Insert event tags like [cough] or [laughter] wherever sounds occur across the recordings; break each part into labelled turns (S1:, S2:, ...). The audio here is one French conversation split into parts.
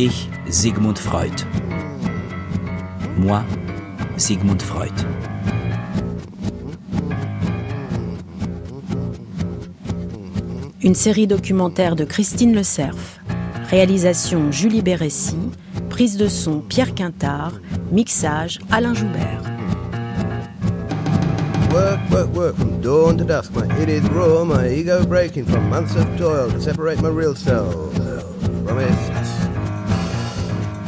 S1: Ich, Sigmund Freud. Moi, Sigmund Freud.
S2: Une série documentaire de Christine Le Cerf. Réalisation Julie Bérécy. Prise de son Pierre Quintard. Mixage Alain Joubert.
S3: Work, work, work from dawn to dusk. My it is raw, my ego breaking from months of toil to separate my real self from it.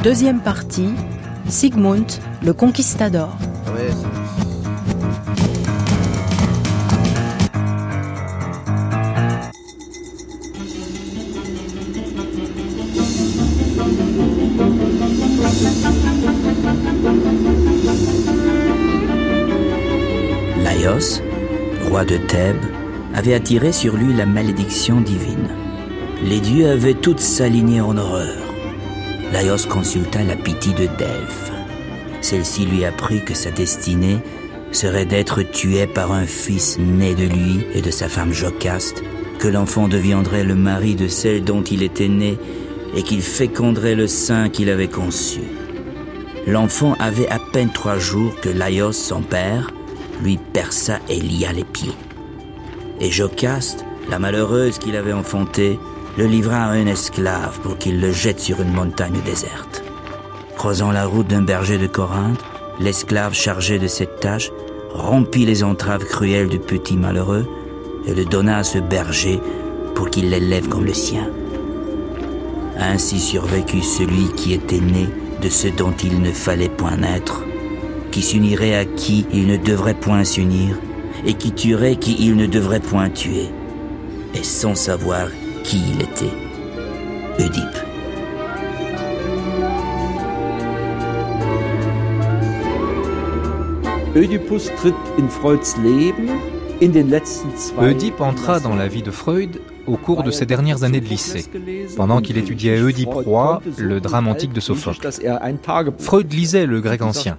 S2: Deuxième partie. Sigmund, le conquistador.
S1: Laios, roi de Thèbes, avait attiré sur lui la malédiction divine. Les dieux avaient toutes s'aligné en horreur. Laios consulta la pitié de Delphes. Celle-ci lui apprit que sa destinée serait d'être tué par un fils né de lui et de sa femme Jocaste, que l'enfant deviendrait le mari de celle dont il était né et qu'il féconderait le sein qu'il avait conçu. L'enfant avait à peine trois jours que Laios, son père, lui perça et lia les pieds. Et Jocaste, la malheureuse qu'il avait enfantée, le livra à un esclave pour qu'il le jette sur une montagne déserte. Croisant la route d'un berger de Corinthe, l'esclave chargé de cette tâche rompit les entraves cruelles du petit malheureux et le donna à ce berger pour qu'il l'élève comme le sien. Ainsi survécut celui qui était né de ce dont il ne fallait point naître, qui s'unirait à qui il ne devrait point s'unir, et qui tuerait qui il ne devrait point tuer, et sans savoir qui il était. Oedipe.
S4: Oedipus tritt in Freuds Leben in den letzten zwei
S5: Oedipe entra dans la vie de Freud au cours de ses dernières années de lycée, pendant qu'il étudiait Oedipe roi, le drame antique de Sophocle. Freud lisait le grec ancien.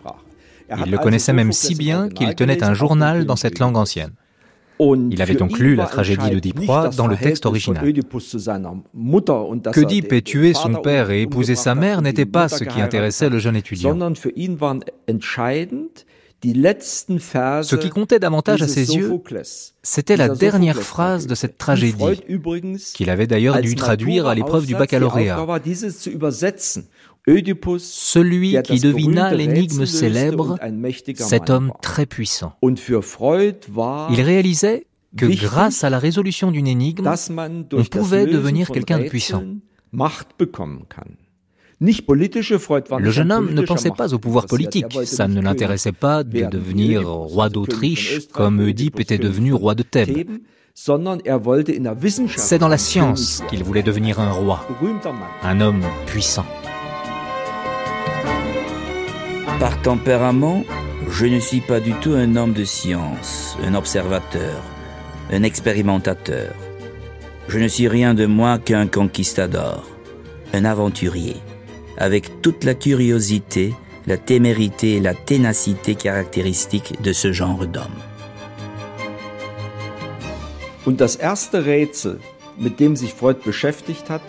S5: Il le connaissait même si bien qu'il tenait un journal dans cette langue ancienne. Il avait donc lu la tragédie d'Oedipe roi dans le texte original. Qu'Oedipe ait tué son père et épousé sa mère n'était pas ce qui intéressait le jeune étudiant. Ce qui comptait davantage à ses yeux, c'était la dernière phrase de cette tragédie, qu'il avait d'ailleurs dû traduire à l'épreuve du baccalauréat. Celui qui devina l'énigme célèbre, cet homme très puissant. Il réalisait que grâce à la résolution d'une énigme, on pouvait devenir quelqu'un de puissant. Le jeune homme ne pensait pas au pouvoir politique, ça ne l'intéressait pas de devenir roi d'Autriche comme Oedipe était devenu roi de Thèbes. C'est dans la science qu'il voulait devenir un roi, un homme puissant.
S1: Par tempérament, je ne suis pas du tout un homme de science, un observateur, un expérimentateur. Je ne suis rien de moi qu'un conquistador, un aventurier, avec toute la curiosité, la témérité et la ténacité caractéristiques de ce genre d'homme.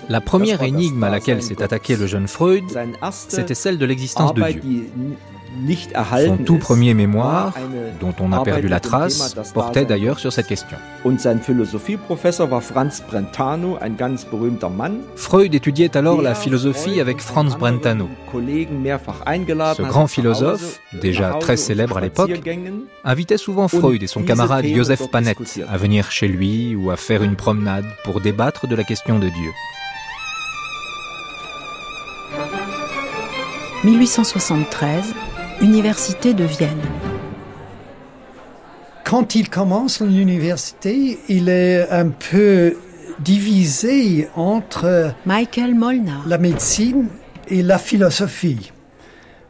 S5: La première énigme à laquelle s'est attaqué le jeune Freud, c'était celle de l'existence de Dieu. Son tout premier mémoire, dont on a perdu la trace, portait d'ailleurs sur cette question. Freud étudiait alors la philosophie avec Franz Brentano. Ce grand philosophe, déjà très célèbre à l'époque, invitait souvent Freud et son camarade Joseph Panet à venir chez lui ou à faire une promenade pour débattre de la question de Dieu.
S2: 1873, Université de Vienne.
S6: Quand il commence l'université, il est un peu divisé entre
S2: Michael Molnar.
S6: la médecine et la philosophie.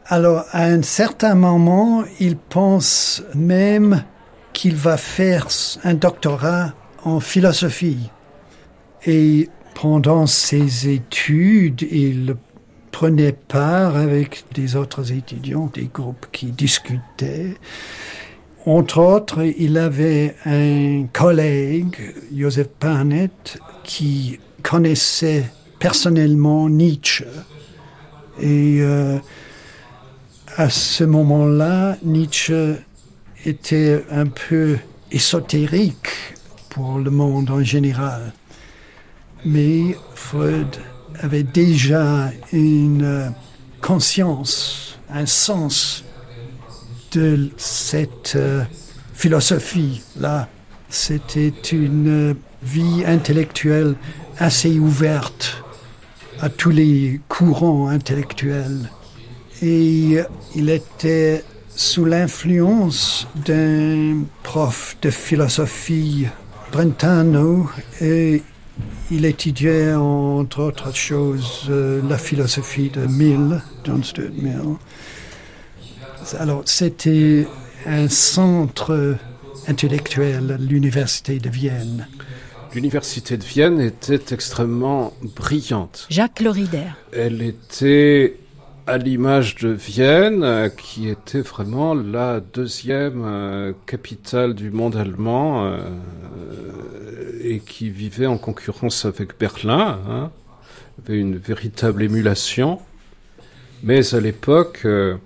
S6: Alors, à un certain moment, il pense même qu'il va faire un doctorat en philosophie. Et pendant ses études, il prenait part avec des autres étudiants, des groupes qui discutaient. Entre autres, il avait un collègue, Joseph Panet, qui connaissait personnellement Nietzsche Et euh, à ce moment-là, Nietzsche était un peu ésotérique pour le monde en général. Mais Freud avait déjà une conscience, un sens de cette euh, philosophie-là. C'était une vie intellectuelle assez ouverte à tous les courants intellectuels. Et il était sous l'influence d'un prof de philosophie, Brentano, et il étudiait entre autres choses euh, la philosophie de Mill, John Stuart Mill. Alors c'était un centre intellectuel, l'université de Vienne.
S7: L'université de Vienne était extrêmement brillante.
S2: Jacques Lorider.
S7: Elle était à l'image de Vienne, qui était vraiment la deuxième euh, capitale du monde allemand euh, et qui vivait en concurrence avec Berlin. Hein. Avait une véritable émulation. Mais à l'époque, euh,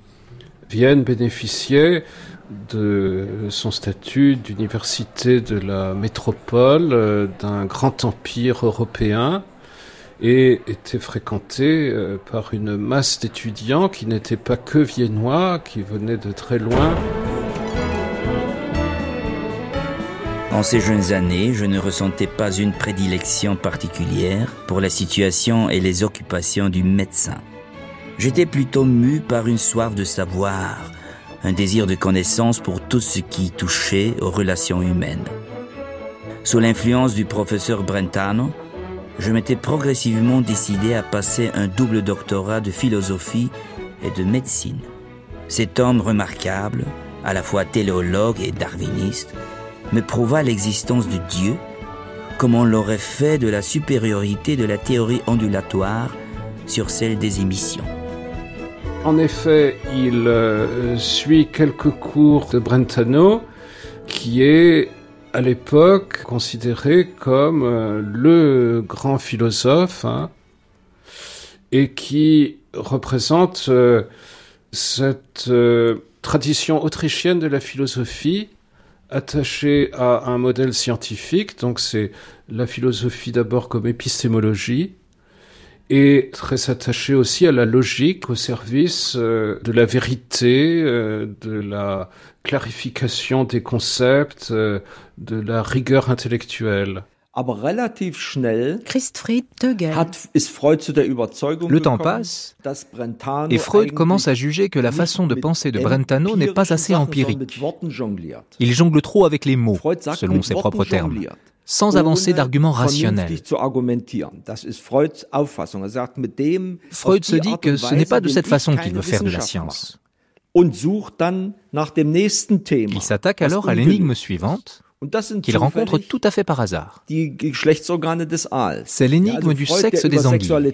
S7: Vienne bénéficiait de son statut d'université de la métropole d'un grand empire européen et était fréquenté euh, par une masse d'étudiants qui n'étaient pas que viennois, qui venaient de très loin.
S1: En ces jeunes années, je ne ressentais pas une prédilection particulière pour la situation et les occupations du médecin. J'étais plutôt mu par une soif de savoir, un désir de connaissance pour tout ce qui touchait aux relations humaines. Sous l'influence du professeur Brentano, je m'étais progressivement décidé à passer un double doctorat de philosophie et de médecine. Cet homme remarquable, à la fois téléologue et darwiniste, me prouva l'existence de Dieu, comme on l'aurait fait de la supériorité de la théorie ondulatoire sur celle des émissions.
S7: En effet, il euh, suit quelques cours de Brentano, qui est à l'époque considéré comme euh, le grand philosophe hein, et qui représente euh, cette euh, tradition autrichienne de la philosophie attachée à un modèle scientifique. Donc c'est la philosophie d'abord comme épistémologie et très attaché aussi à la logique, au service de la vérité, de la clarification des concepts, euh, de la rigueur intellectuelle.
S5: Le temps passe et Freud commence à juger que la façon de penser de Brentano n'est pas assez empirique. Il jongle trop avec les mots, selon ses propres termes sans avancer d'arguments rationnels. Freud se dit que ce n'est pas de cette façon qu'il veut faire de la science. Il s'attaque alors à l'énigme suivante, qu'il rencontre tout à fait par hasard. C'est l'énigme du sexe des anguilles.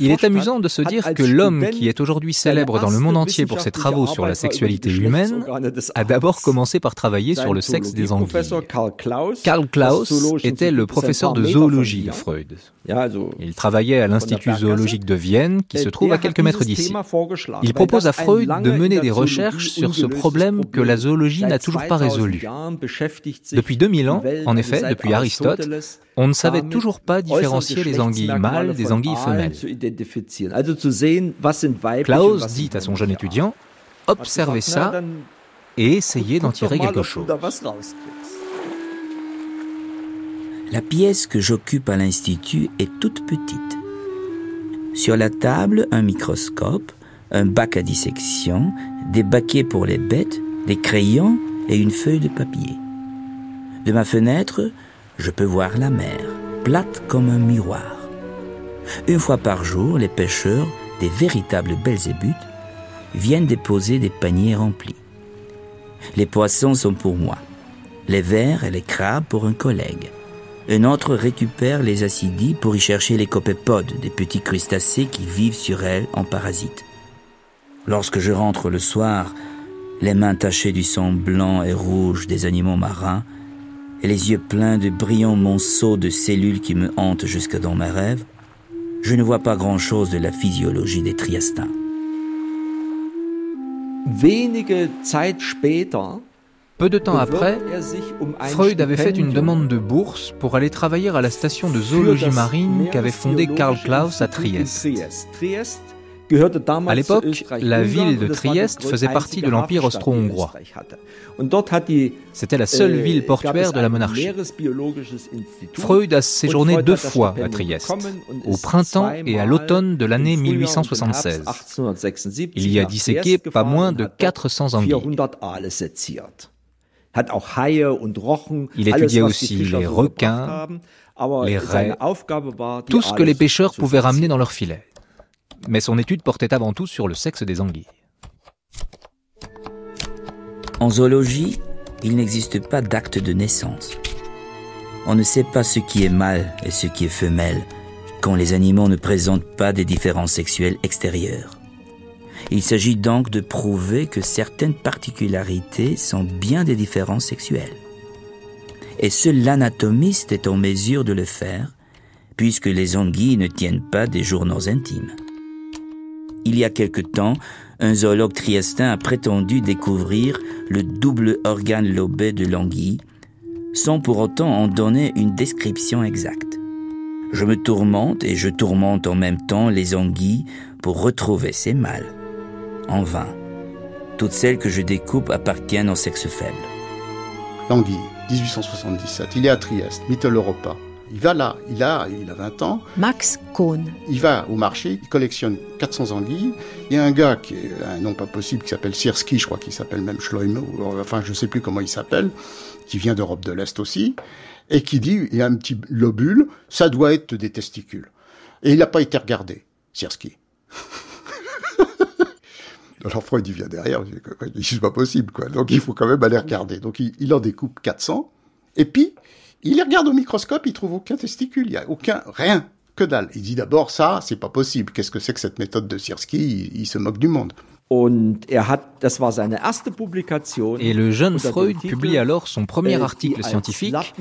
S5: Il est amusant de se dire que l'homme qui est aujourd'hui célèbre dans le monde entier pour ses travaux sur la sexualité humaine a d'abord commencé par travailler sur le sexe des anguilles. Karl Klaus était le professeur de zoologie de Freud. Il travaillait à l'Institut zoologique de Vienne qui se trouve à quelques mètres d'ici. Il propose à Freud de mener des recherches sur ce problème que la zoologie n'a toujours pas résolu. Depuis 2000 ans, en effet, depuis Aristote, on ne savait toujours pas différencier les anguilles mâles des anguilles femelles. Klaus dit à son jeune étudiant, observez ça et essayez d'en tirer quelque chose.
S1: La pièce que j'occupe à l'Institut est toute petite. Sur la table, un microscope, un bac à dissection, des baquets pour les bêtes, des crayons et une feuille de papier. De ma fenêtre, je peux voir la mer, plate comme un miroir. Une fois par jour, les pêcheurs, des véritables belzébuth, viennent déposer des paniers remplis. Les poissons sont pour moi, les vers et les crabes pour un collègue. Un autre récupère les acidies pour y chercher les copépodes, des petits crustacés qui vivent sur elles en parasites. Lorsque je rentre le soir, les mains tachées du sang blanc et rouge des animaux marins, et les yeux pleins de brillants monceaux de cellules qui me hantent jusque dans mes rêves, je ne vois pas grand-chose de la physiologie des Triestins.
S4: Wenige Zeit später
S5: peu de temps après, Freud avait fait une demande de bourse pour aller travailler à la station de zoologie marine qu'avait fondée Karl Klaus à Trieste. À l'époque, la ville de Trieste faisait partie de l'Empire austro-hongrois. C'était la seule ville portuaire de la monarchie. Freud a séjourné deux fois à Trieste, au printemps et à l'automne de l'année 1876. Il y a disséqué pas moins de 400 anguilles. Il étudiait aussi les requins, les raies, tout ce que les pêcheurs pouvaient ramener dans leurs filets. Mais son étude portait avant tout sur le sexe des anguilles.
S1: En zoologie, il n'existe pas d'acte de naissance. On ne sait pas ce qui est mâle et ce qui est femelle quand les animaux ne présentent pas des différences sexuelles extérieures. Il s'agit donc de prouver que certaines particularités sont bien des différences sexuelles. Et seul l'anatomiste est en mesure de le faire, puisque les anguilles ne tiennent pas des journaux intimes. Il y a quelque temps, un zoologue triestin a prétendu découvrir le double organe lobé de l'anguille, sans pour autant en donner une description exacte. Je me tourmente et je tourmente en même temps les anguilles pour retrouver ces mâles en vain. Toutes celles que je découpe appartiennent au sexe faible.
S8: Languille, 1877. Il est à Trieste, Mitteleuropa. Il va là, il a, il a 20 ans.
S2: Max Kohn.
S8: Il va au marché, il collectionne 400 anguilles. Il y a un gars qui est un nom pas possible qui s'appelle Sierski, je crois qu'il s'appelle même Schleum, enfin je sais plus comment il s'appelle, qui vient d'Europe de l'Est aussi, et qui dit il y a un petit lobule, ça doit être des testicules. Et il n'a pas été regardé, Sierski. [laughs] Alors Freud, il vient derrière, il dit, c'est pas possible, quoi. Donc il faut quand même aller regarder. Donc il, en découpe 400, et puis il les regarde au microscope, il trouve aucun testicule, il y a aucun, rien, que dalle. Il dit d'abord, ça, c'est pas possible. Qu'est-ce que c'est que cette méthode de Sierski il, se moque du monde.
S5: Er et le jeune Freud publie alors son premier äh, article scientifique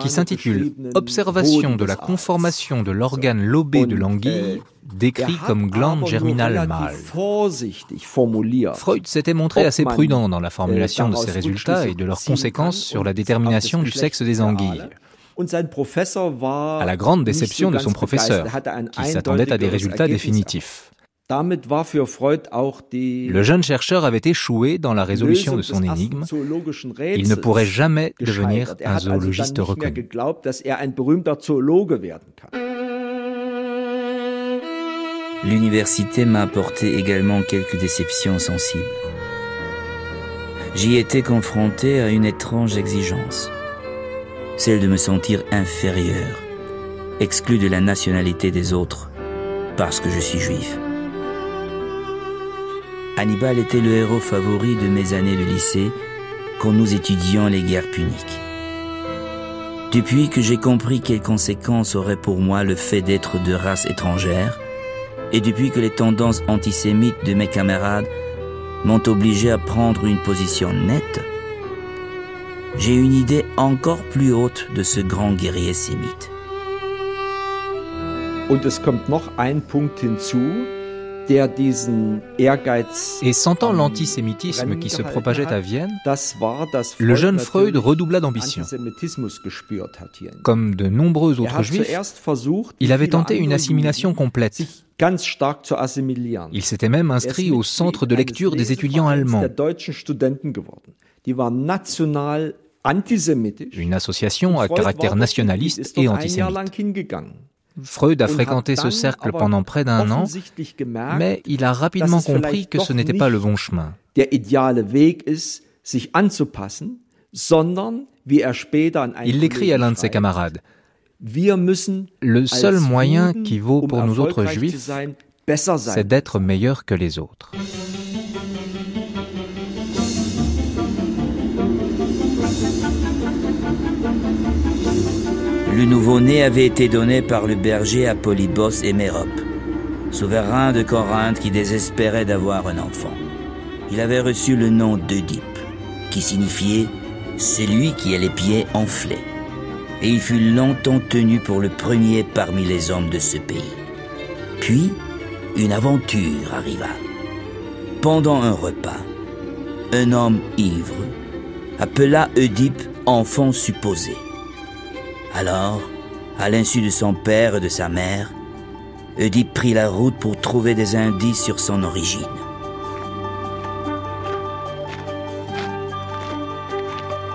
S5: qui s'intitule Observation de la conformation de l'organe lobé de l'anguille décrit er comme glande germinale mâle. Freud s'était montré assez prudent dans la formulation de ses résultats et de leurs conséquences sur la détermination du sexe des anguilles. À la grande déception de son professeur, qui s'attendait à des résultats définitifs. Le jeune chercheur avait échoué dans la résolution de son énigme. Il ne pourrait jamais devenir er un zoologiste reconnu.
S1: L'université m'a apporté également quelques déceptions sensibles. J'y étais confronté à une étrange exigence, celle de me sentir inférieur, exclu de la nationalité des autres, parce que je suis juif. Hannibal était le héros favori de mes années de lycée quand nous étudions les guerres puniques. Depuis que j'ai compris quelles conséquences aurait pour moi le fait d'être de race étrangère, et depuis que les tendances antisémites de mes camarades m'ont obligé à prendre une position nette, j'ai une idée encore plus haute de ce grand guerrier sémite.
S4: Und es kommt noch ein Punkt hinzu,
S5: et sentant l'antisémitisme qui se propageait à Vienne, le jeune Freud redoubla d'ambition. Comme de nombreux er autres juifs, il avait tenté une assimilation complète. Il s'était même inscrit au centre de lecture des étudiants allemands. Une association à caractère nationaliste et antisémite. Freud a fréquenté ce cercle pendant près d'un an, mais il a rapidement compris que ce n'était pas le bon chemin.
S4: Er
S5: il l'écrit à l'un de ses camarades. Le seul moyen qui vaut um pour nous autres juifs, c'est d'être meilleurs que les autres.
S1: Le nouveau-né avait été donné par le berger à Polybos et Mérope, souverain de Corinthe qui désespérait d'avoir un enfant. Il avait reçu le nom d'Oedipe, qui signifiait celui qui a les pieds enflés. Et il fut longtemps tenu pour le premier parmi les hommes de ce pays. Puis, une aventure arriva. Pendant un repas, un homme ivre appela Oedipe enfant supposé. Alors, à l'insu de son père et de sa mère, Oedipe prit la route pour trouver des indices sur son origine.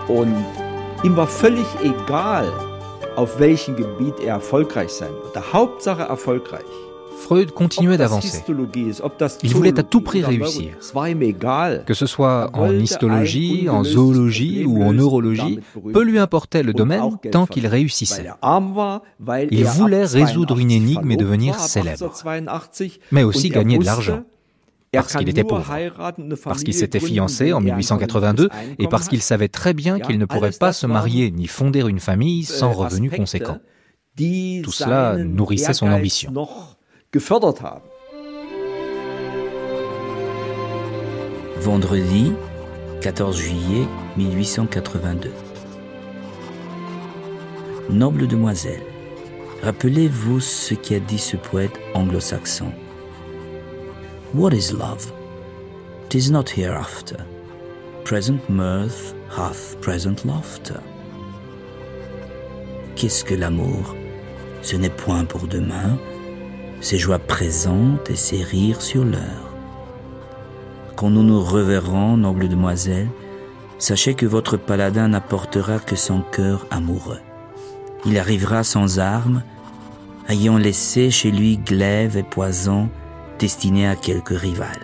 S4: Und ihm war völlig egal, auf welchem Gebiet er erfolgreich sein wird. Der Hauptsache erfolgreich.
S5: Freud continuait d'avancer. Il voulait à tout prix réussir. Que ce soit en histologie, en zoologie ou en neurologie, peu lui importait le domaine tant qu'il réussissait. Il voulait résoudre une énigme et devenir célèbre, mais aussi gagner de l'argent parce qu'il était pauvre, parce qu'il s'était fiancé en 1882 et parce qu'il savait très bien qu'il ne pourrait pas se marier ni fonder une famille sans revenus conséquents. Tout cela nourrissait son ambition.
S1: Vendredi 14 juillet 1882. Noble demoiselle, rappelez-vous ce qu'a dit ce poète anglo-saxon. What is love? Tis not hereafter. Present mirth hath present laughter. Qu'est-ce que l'amour? Ce n'est point pour demain, ses joies présentes et ses rires sur l'heure. Quand nous nous reverrons, noble demoiselle, sachez que votre paladin n'apportera que son cœur amoureux. Il arrivera sans armes, ayant laissé chez lui glaive et poison destinés à quelque rival.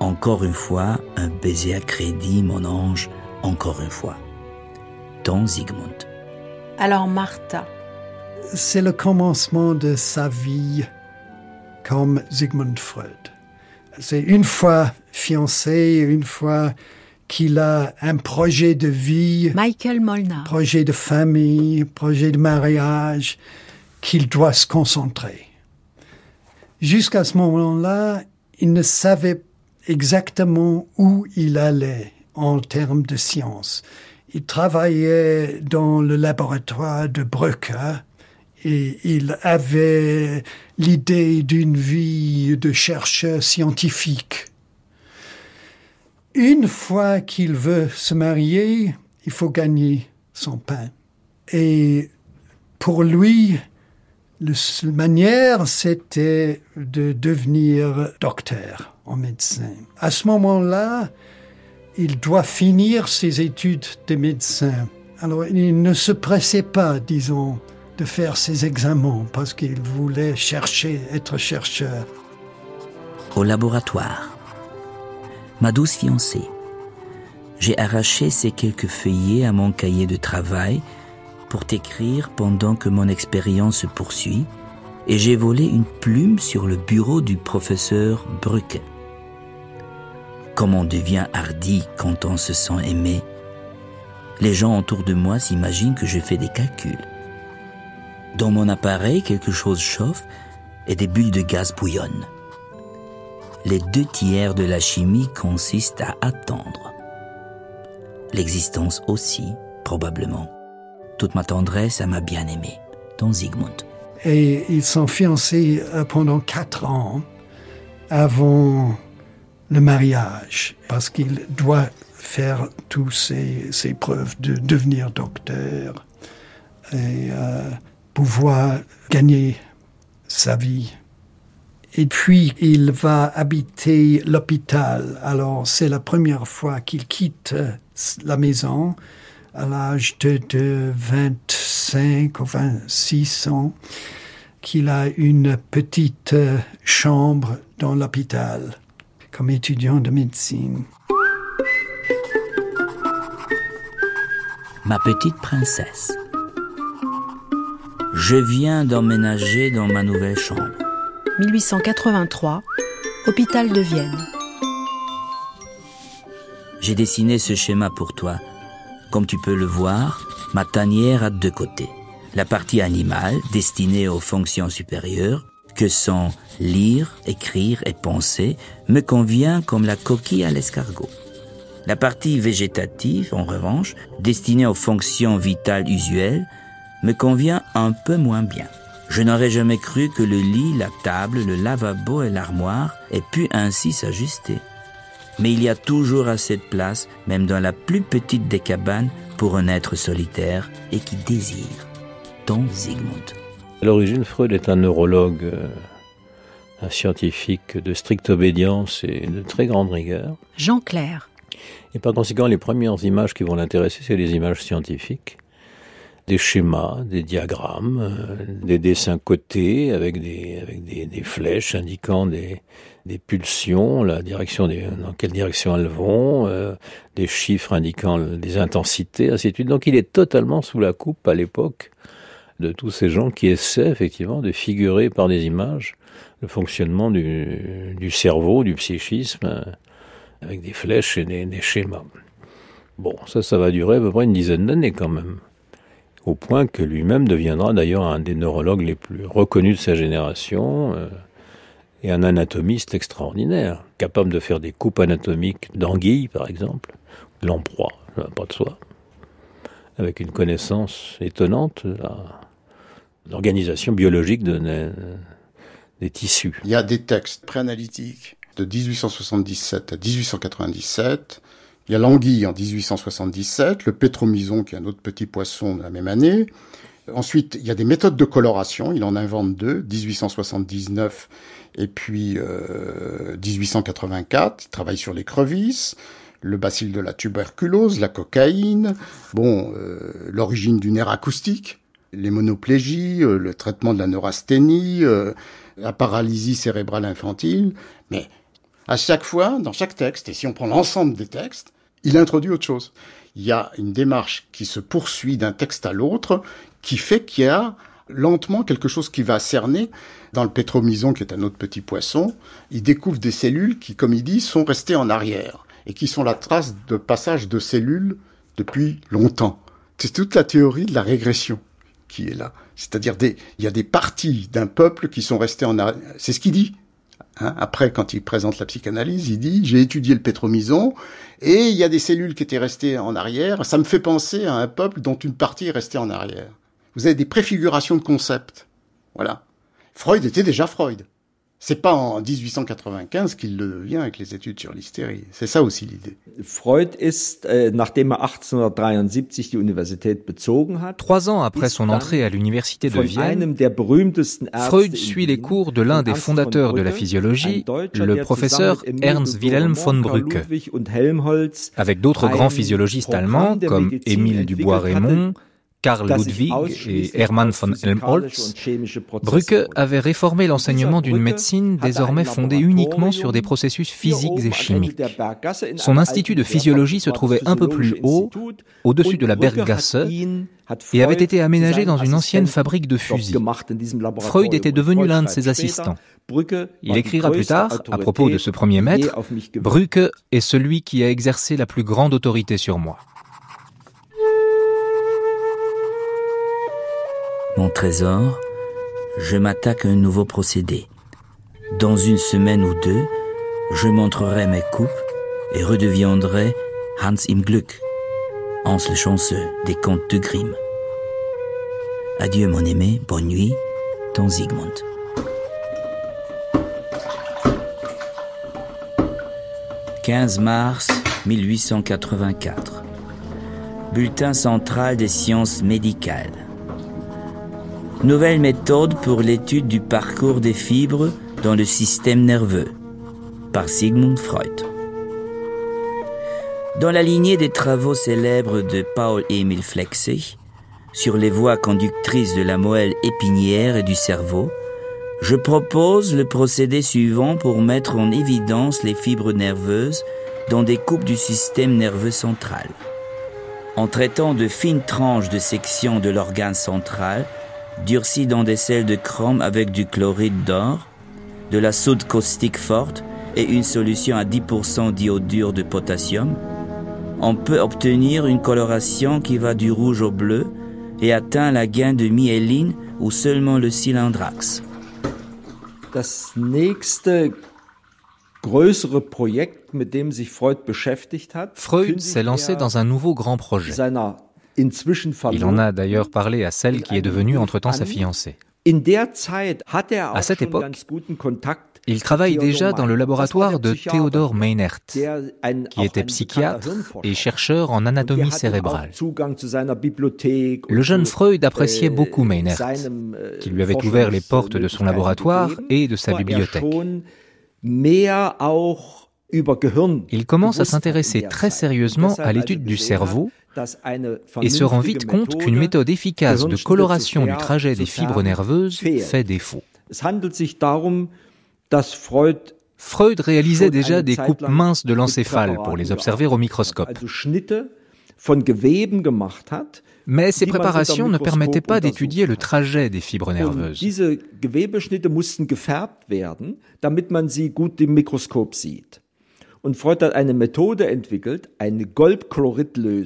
S1: Encore une fois, un baiser à crédit, mon ange, encore une fois. Ton Zygmunt.
S2: Alors Martha,
S6: c'est le commencement de sa vie comme Sigmund Freud. C'est une fois fiancé, une fois qu'il a un projet de vie,
S2: Michael Molnar,
S6: projet de famille, projet de mariage, qu'il doit se concentrer. Jusqu'à ce moment-là, il ne savait exactement où il allait en termes de science. Il travaillait dans le laboratoire de Brücke et il avait l'idée d'une vie de chercheur scientifique. Une fois qu'il veut se marier, il faut gagner son pain. Et pour lui, la seule manière, c'était de devenir docteur en médecin. À ce moment-là, il doit finir ses études de médecin. Alors, il ne se pressait pas, disons, de faire ses examens parce qu'il voulait chercher, être chercheur.
S1: Au laboratoire. Ma douce fiancée. J'ai arraché ces quelques feuillets à mon cahier de travail pour t'écrire pendant que mon expérience se poursuit et j'ai volé une plume sur le bureau du professeur Brucket. Comme on devient hardi quand on se sent aimé. Les gens autour de moi s'imaginent que je fais des calculs. Dans mon appareil, quelque chose chauffe et des bulles de gaz bouillonnent. Les deux tiers de la chimie consistent à attendre. L'existence aussi, probablement. Toute ma tendresse à ma bien-aimée, ton Zygmunt.
S6: Et ils sont fiancés euh, pendant quatre ans avant le mariage, parce qu'il doit faire tous ses, ses, preuves de devenir docteur et euh, pouvoir gagner sa vie. Et puis, il va habiter l'hôpital. Alors, c'est la première fois qu'il quitte la maison à l'âge de, de 25 ou 26 ans, qu'il a une petite chambre dans l'hôpital comme étudiant de médecine.
S1: Ma petite princesse. Je viens d'emménager dans ma nouvelle chambre.
S2: 1883, hôpital de Vienne.
S1: J'ai dessiné ce schéma pour toi. Comme tu peux le voir, ma tanière a deux côtés. La partie animale, destinée aux fonctions supérieures, que sont lire, écrire et penser, me convient comme la coquille à l'escargot. La partie végétative, en revanche, destinée aux fonctions vitales usuelles, me convient un peu moins bien. Je n'aurais jamais cru que le lit, la table, le lavabo et l'armoire aient pu ainsi s'ajuster. Mais il y a toujours assez de place, même dans la plus petite des cabanes, pour un être solitaire et qui désire. Ton Zygmunt.
S9: À l'origine, Freud est un neurologue, euh, un scientifique de stricte obédience et de très grande rigueur.
S2: Jean Clair.
S9: Et par conséquent, les premières images qui vont l'intéresser, c'est les images scientifiques des schémas, des diagrammes, euh, des dessins cotés avec des, avec des, des flèches indiquant des, des pulsions, la direction dans quelle direction elles vont, euh, des chiffres indiquant des intensités, ainsi de suite. Donc il est totalement sous la coupe à l'époque de tous ces gens qui essaient effectivement de figurer par des images le fonctionnement du, du cerveau, du psychisme, euh, avec des flèches et des, des schémas. Bon, ça, ça va durer à peu près une dizaine d'années quand même au point que lui-même deviendra d'ailleurs un des neurologues les plus reconnus de sa génération euh, et un anatomiste extraordinaire, capable de faire des coupes anatomiques d'anguilles, par exemple, lamproie, pas de soi, avec une connaissance étonnante de l'organisation biologique de, de, des tissus.
S8: Il y a des textes préanalytiques de 1877 à 1897 il y a l'anguille en 1877, le pétromison qui est un autre petit poisson de la même année. Ensuite, il y a des méthodes de coloration, il en invente deux, 1879 et puis euh, 1884. Il travaille sur les crevisses, le bacille de la tuberculose, la cocaïne, bon, euh, l'origine du nerf acoustique, les monoplégies, euh, le traitement de la neurasthénie, euh, la paralysie cérébrale infantile. Mais à chaque fois, dans chaque texte, et si on prend l'ensemble des textes, il introduit autre chose. Il y a une démarche qui se poursuit d'un texte à l'autre, qui fait qu'il y a lentement quelque chose qui va cerner. Dans le pétromison, qui est un autre petit poisson, il découvre des cellules qui, comme il dit, sont restées en arrière et qui sont la trace de passage de cellules depuis longtemps. C'est toute la théorie de la régression qui est là. C'est-à-dire il y a des parties d'un peuple qui sont restées en arrière. C'est ce qu'il dit. Hein, après, quand il présente la psychanalyse, il dit j'ai étudié le pétromison et il y a des cellules qui étaient restées en arrière. Ça me fait penser à un peuple dont une partie est restée en arrière. Vous avez des préfigurations de concepts. Voilà. Freud était déjà Freud. C'est pas en 1895 qu'il le devient avec les études sur l'hystérie. C'est ça aussi l'idée.
S4: Freud ist, äh, nachdem er 1873 die Universität bezogen hat,
S5: trois ans après son entrée à l'université de Vienne, Freud suit les cours de l'un des fondateurs de la physiologie, le professeur Ernst Wilhelm von Brücke, avec d'autres grands physiologistes allemands comme Émile Dubois-Raymond, Karl Ludwig et Hermann von Helmholtz, Brücke avait réformé l'enseignement d'une médecine désormais fondée uniquement sur des processus physiques et chimiques. Son institut de physiologie se trouvait un peu plus haut, au-dessus de la Berggasse, et avait été aménagé dans une ancienne fabrique de fusils. Freud était devenu l'un de ses assistants. Il écrira plus tard, à propos de ce premier maître, Brücke est celui qui a exercé la plus grande autorité sur moi.
S1: Mon trésor, je m'attaque à un nouveau procédé. Dans une semaine ou deux, je montrerai mes coupes et redeviendrai Hans im Glück, Hans le chanceux des contes de Grimm. Adieu mon aimé, bonne nuit, ton Zygmunt. « 15 mars 1884. Bulletin central des sciences médicales. Nouvelle méthode pour l'étude du parcours des fibres dans le système nerveux par Sigmund Freud. Dans la lignée des travaux célèbres de Paul Emil Flexey sur les voies conductrices de la moelle épinière et du cerveau, je propose le procédé suivant pour mettre en évidence les fibres nerveuses dans des coupes du système nerveux central. En traitant de fines tranches de section de l'organe central, durci dans des sels de chrome avec du chloride d'or, de la soude caustique forte et une solution à 10% d'iodure de potassium, on peut obtenir une coloration qui va du rouge au bleu et atteint la gain de myéline ou seulement le cylindrax.
S4: Das nächste größere Projekt, mit dem sich Freud beschäftigt hat,
S5: Freud s'est lancé dans un nouveau grand projet. Il en a d'ailleurs parlé à celle qui est devenue entre-temps sa fiancée. À cette époque, il travaille déjà dans le laboratoire de Theodor Meinert, qui était psychiatre et chercheur en anatomie cérébrale. Le jeune Freud appréciait beaucoup Meinert, qui lui avait ouvert les portes de son laboratoire et de sa bibliothèque. Il commence à s'intéresser très sérieusement à l'étude du cerveau et se rend vite compte qu'une méthode efficace de coloration du trajet des fibres nerveuses fait défaut. Freud réalisait déjà des coupes minces de l'encéphale pour les observer au microscope. Mais ces préparations ne permettaient pas d'étudier le trajet des fibres nerveuses.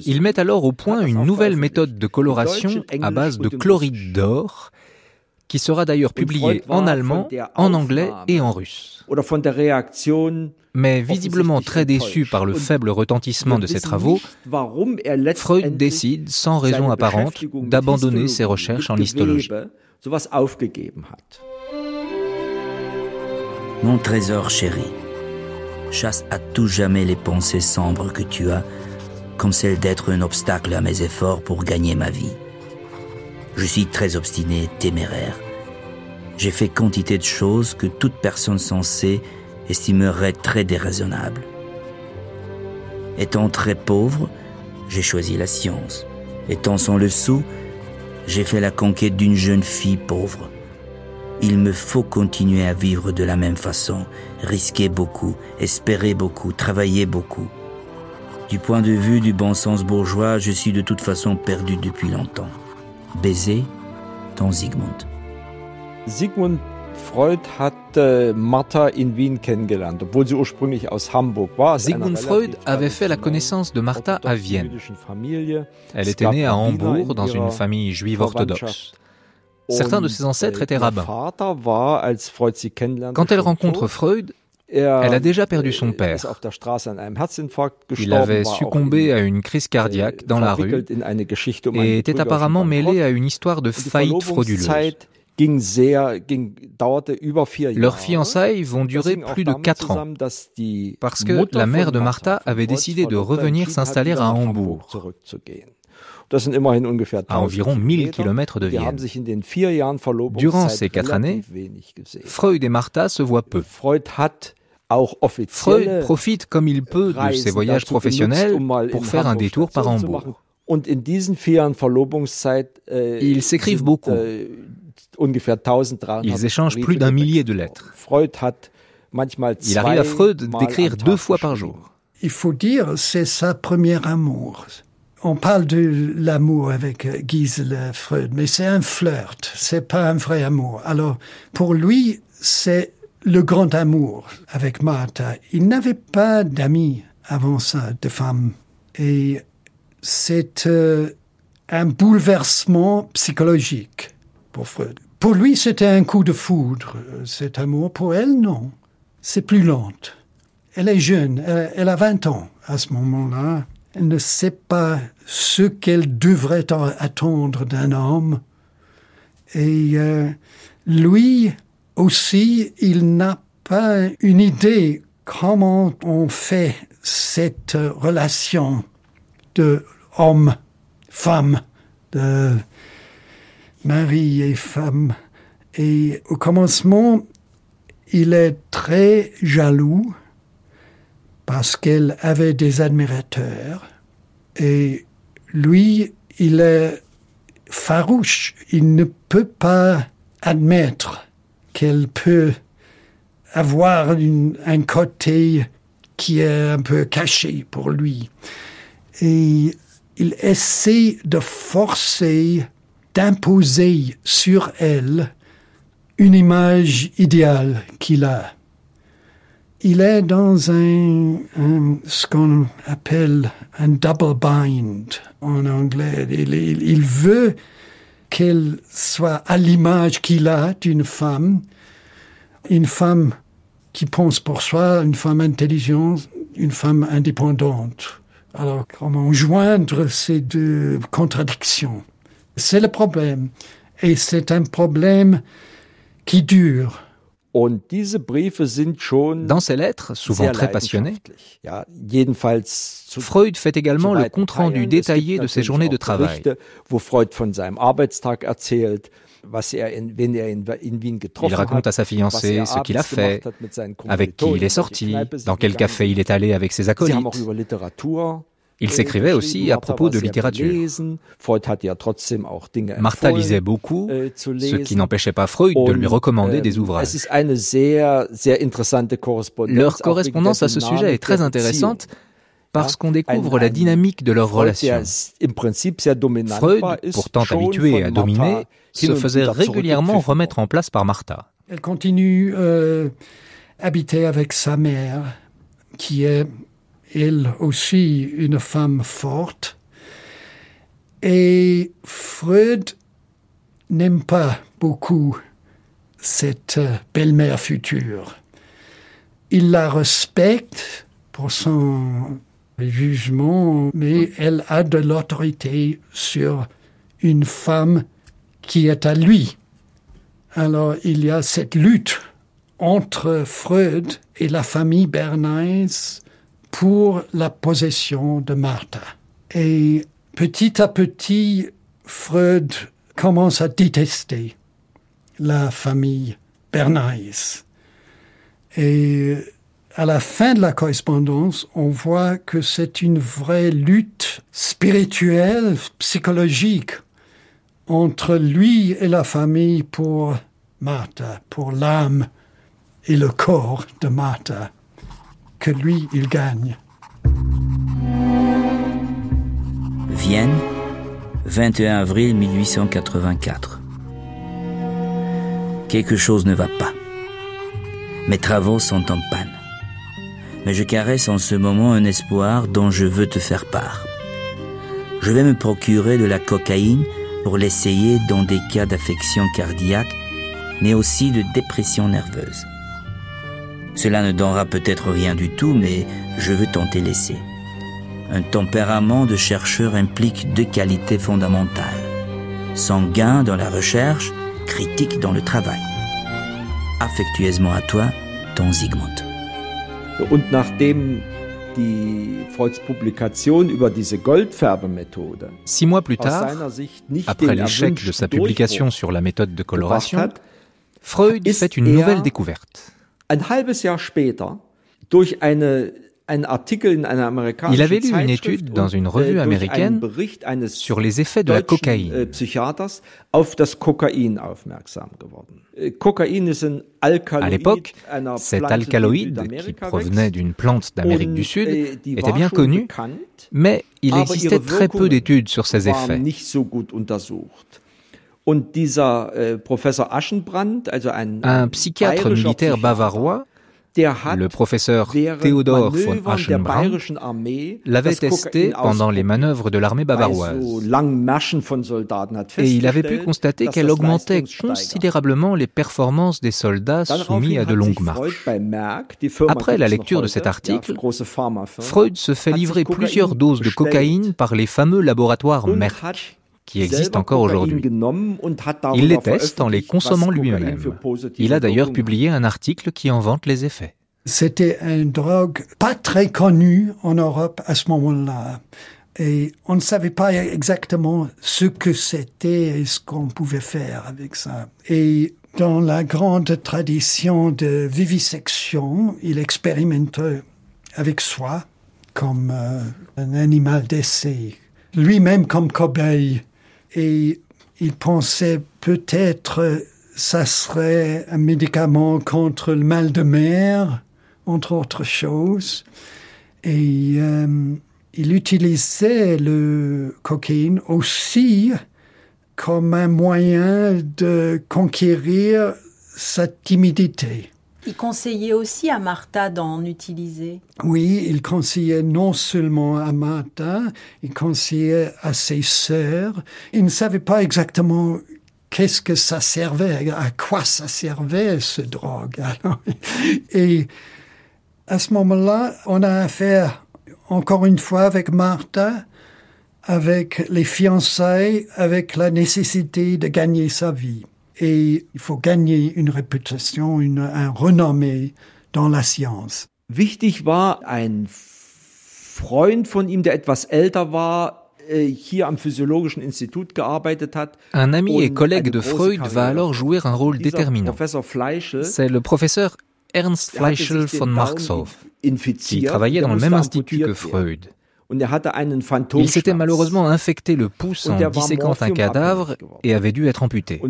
S5: Il met alors au point une nouvelle méthode de coloration à base de chloride d'or, qui sera d'ailleurs publiée en allemand, en anglais et en russe. Mais visiblement très déçu par le faible retentissement de ses travaux, Freud décide, sans raison apparente, d'abandonner ses recherches en histologie.
S1: Mon trésor chéri, chasse à tout jamais les pensées sombres que tu as, comme celle d'être un obstacle à mes efforts pour gagner ma vie. Je suis très obstiné, téméraire. J'ai fait quantité de choses que toute personne sensée estimerait très déraisonnables. Étant très pauvre, j'ai choisi la science. Étant sans le sou, j'ai fait la conquête d'une jeune fille pauvre. Il me faut continuer à vivre de la même façon, risquer beaucoup, espérer beaucoup, travailler beaucoup. Du point de vue du bon sens bourgeois, je suis de toute façon perdu depuis longtemps. Baiser, ton Sigmund.
S4: Sigmund Freud hat äh, Martha in Wien kennengelernt, obwohl sie ursprünglich aus Hamburg war.
S5: Sigmund Freud avait fait la connaissance de Martha à Vienne. Elle était née à Hambourg dans une famille juive orthodoxe. Certains de ses ancêtres étaient rabbins. Quand elle rencontre Freud, elle a déjà perdu son père. Il avait succombé à une crise cardiaque dans la rue et était apparemment mêlé à une histoire de faillite frauduleuse. Leurs fiançailles vont durer plus de quatre ans parce que la mère de Martha avait décidé de revenir s'installer à Hambourg à environ 1000 km de Vienne. Durant ces quatre années, Freud et Martha se voient peu. Freud profite comme il peut de ses voyages professionnels pour faire un détour par Hambourg.
S4: Äh,
S5: Ils s'écrivent beaucoup.
S4: Äh,
S5: Ils échangent plus d'un millier de lettres. Il arrive à Freud d'écrire deux fois par jour.
S6: Il faut dire, c'est sa première amour on parle de l'amour avec Gisela Freud, mais c'est un flirt, c'est pas un vrai amour. Alors, pour lui, c'est le grand amour avec Martha. Il n'avait pas d'amis avant ça, de femmes. Et c'est euh, un bouleversement psychologique pour Freud. Pour lui, c'était un coup de foudre, cet amour. Pour elle, non. C'est plus lente. Elle est jeune, elle, elle a 20 ans à ce moment-là. Ne sait pas ce qu'elle devrait attendre d'un homme. Et euh, lui aussi, il n'a pas une idée comment on fait cette relation de homme-femme, de mari et femme. Et au commencement, il est très jaloux parce qu'elle avait des admirateurs et lui, il est farouche. Il ne peut pas admettre qu'elle peut avoir un côté qui est un peu caché pour lui. Et il essaie de forcer, d'imposer sur elle une image idéale qu'il a il est dans un, ce qu'on appelle un double bind en anglais. Il, veut qu'elle soit à l'image qu'il a d'une femme, une femme qui pense pour soi, une femme intelligente, une femme indépendante. Alors, comment joindre ces deux contradictions? C'est le problème. Et c'est un problème qui dure.
S5: Dans ces lettres, souvent très passionnées, Freud fait également le compte-rendu détaillé de ses journées de travail. Il raconte à sa fiancée ce qu'il a fait, avec qui il est sorti, dans quel café il est allé avec ses acolytes. Il s'écrivait aussi à propos de littérature. Martha lisait beaucoup, äh, ce qui n'empêchait pas Freud de lui recommander ähm, des ouvrages. Leur correspondance à ce sujet est très intéressante parce qu'on découvre la dynamique de leur relation. Freud, pourtant habitué à dominer, se faisait régulièrement remettre en place par Martha.
S6: Elle continue euh, habiter avec sa mère, qui est elle aussi une femme forte. Et Freud n'aime pas beaucoup cette belle-mère future. Il la respecte pour son jugement, mais elle a de l'autorité sur une femme qui est à lui. Alors il y a cette lutte entre Freud et la famille Bernays pour la possession de Martha. Et petit à petit, Freud commence à détester la famille Bernays. Et à la fin de la correspondance, on voit que c'est une vraie lutte spirituelle, psychologique entre lui et la famille pour Martha, pour l'âme et le corps de Martha que lui, il gagne.
S1: Vienne, 21 avril 1884. Quelque chose ne va pas. Mes travaux sont en panne. Mais je caresse en ce moment un espoir dont je veux te faire part. Je vais me procurer de la cocaïne pour l'essayer dans des cas d'affection cardiaque, mais aussi de dépression nerveuse. Cela ne donnera peut-être rien du tout, mais je veux tenter l'essai. Un tempérament de chercheur implique deux qualités fondamentales. Sanguin dans la recherche, critique dans le travail. Affectueusement à toi, ton Zygmunt.
S4: Und nachdem die Freuds Publikation über diese Goldfärbemethode
S5: Six mois plus tard, après l'échec de sa publication sur la méthode de coloration, Freud fait une nouvelle découverte. Il avait lu une étude dans une revue äh, américaine sur les effets de la cocaïne. Äh,
S4: äh,
S5: à l'époque, cet alcaloïde, qui provenait d'une plante d'Amérique du Sud, était bien connu, mais il existait très peu d'études sur ses effets. Un psychiatre militaire bavarois le professeur Theodor von Aschenbrand l'avait testé pendant les manœuvres de l'armée bavaroise. Et il avait pu constater qu'elle augmentait considérablement les performances des soldats soumis à de longues marches. Après la lecture de cet article, Freud se fait livrer plusieurs doses de cocaïne par les fameux laboratoires Merck qui existent encore aujourd'hui. Il les teste en les consommant lui-même. Il a d'ailleurs publié un article qui en vante les effets.
S6: C'était une drogue pas très connue en Europe à ce moment-là. Et on ne savait pas exactement ce que c'était et ce qu'on pouvait faire avec ça. Et dans la grande tradition de vivisection, il expérimentait avec soi comme euh, un animal d'essai, lui-même comme cobaye et il pensait peut-être ça serait un médicament contre le mal de mer, entre autres choses. Et euh, il utilisait le cocaïne aussi comme un moyen de conquérir sa timidité.
S2: Il conseillait aussi à Martha d'en utiliser.
S6: Oui, il conseillait non seulement à Martha, il conseillait à ses sœurs. Il ne savait pas exactement qu'est-ce que ça servait, à quoi ça servait ce drogue. [laughs] et à ce moment-là, on a affaire encore une fois avec Martha avec les fiançailles, avec la nécessité de gagner sa vie. Et il faut gagner une réputation, une, un renommée dans la science.
S4: Wichtig war ein Freund von ihm, der etwas älter war, äh.
S5: Un ami et collègue de Freud va alors jouer un rôle déterminant. C'est le professeur Ernst Fleischl von Marxhof, qui travaillait dans le même institut que Freud. Il s'était malheureusement infecté le pouce en disséquant un cadavre et avait dû être amputé.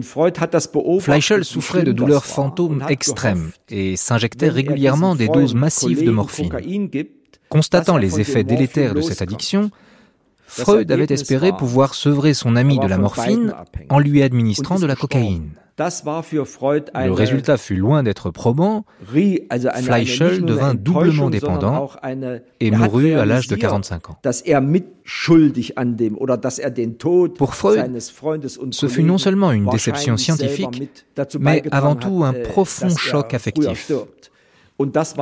S5: Fleischl souffrait de douleurs fantômes extrêmes et s'injectait régulièrement des doses massives de morphine. Constatant les effets délétères de cette addiction, Freud avait espéré pouvoir sevrer son ami de la morphine en lui administrant de la cocaïne. Le résultat fut loin d'être probant. Fleischl devint doublement dépendant et mourut à l'âge de 45 ans.
S4: Er er
S5: Pour Freud, ce fut non seulement une déception scientifique, mais avant tout un profond er choc affectif.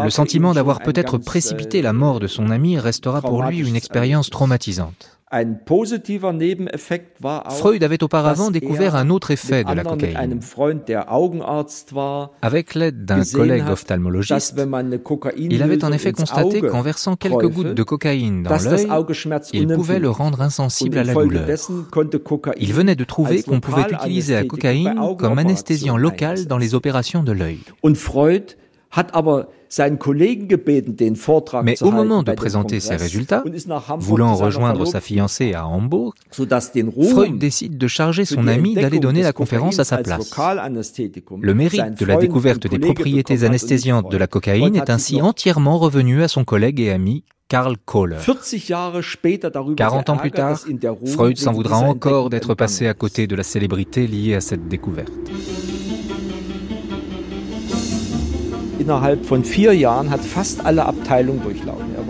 S5: Le sentiment d'avoir peut-être précipité la mort de son ami restera pour lui une expérience traumatisante. Freud avait auparavant
S4: er
S5: découvert un autre effet de la cocaïne. Avec l'aide d'un collègue ophtalmologiste, il avait en effet constaté qu'en versant quelques gouttes de cocaïne dans l'œil, il pouvait le rendre insensible à la douleur. Il venait de trouver qu'on pouvait utiliser la cocaïne comme anesthésiant local dans les opérations de l'œil. Mais au moment de présenter ses résultats, voulant rejoindre sa fiancée à Hambourg, Freud décide de charger son ami d'aller donner la conférence à sa place. Le mérite de la découverte des propriétés anesthésiantes de la cocaïne est ainsi entièrement revenu à son collègue et ami Karl Kohler. 40 ans plus tard, Freud s'en voudra encore d'être passé à côté de la célébrité liée à cette découverte.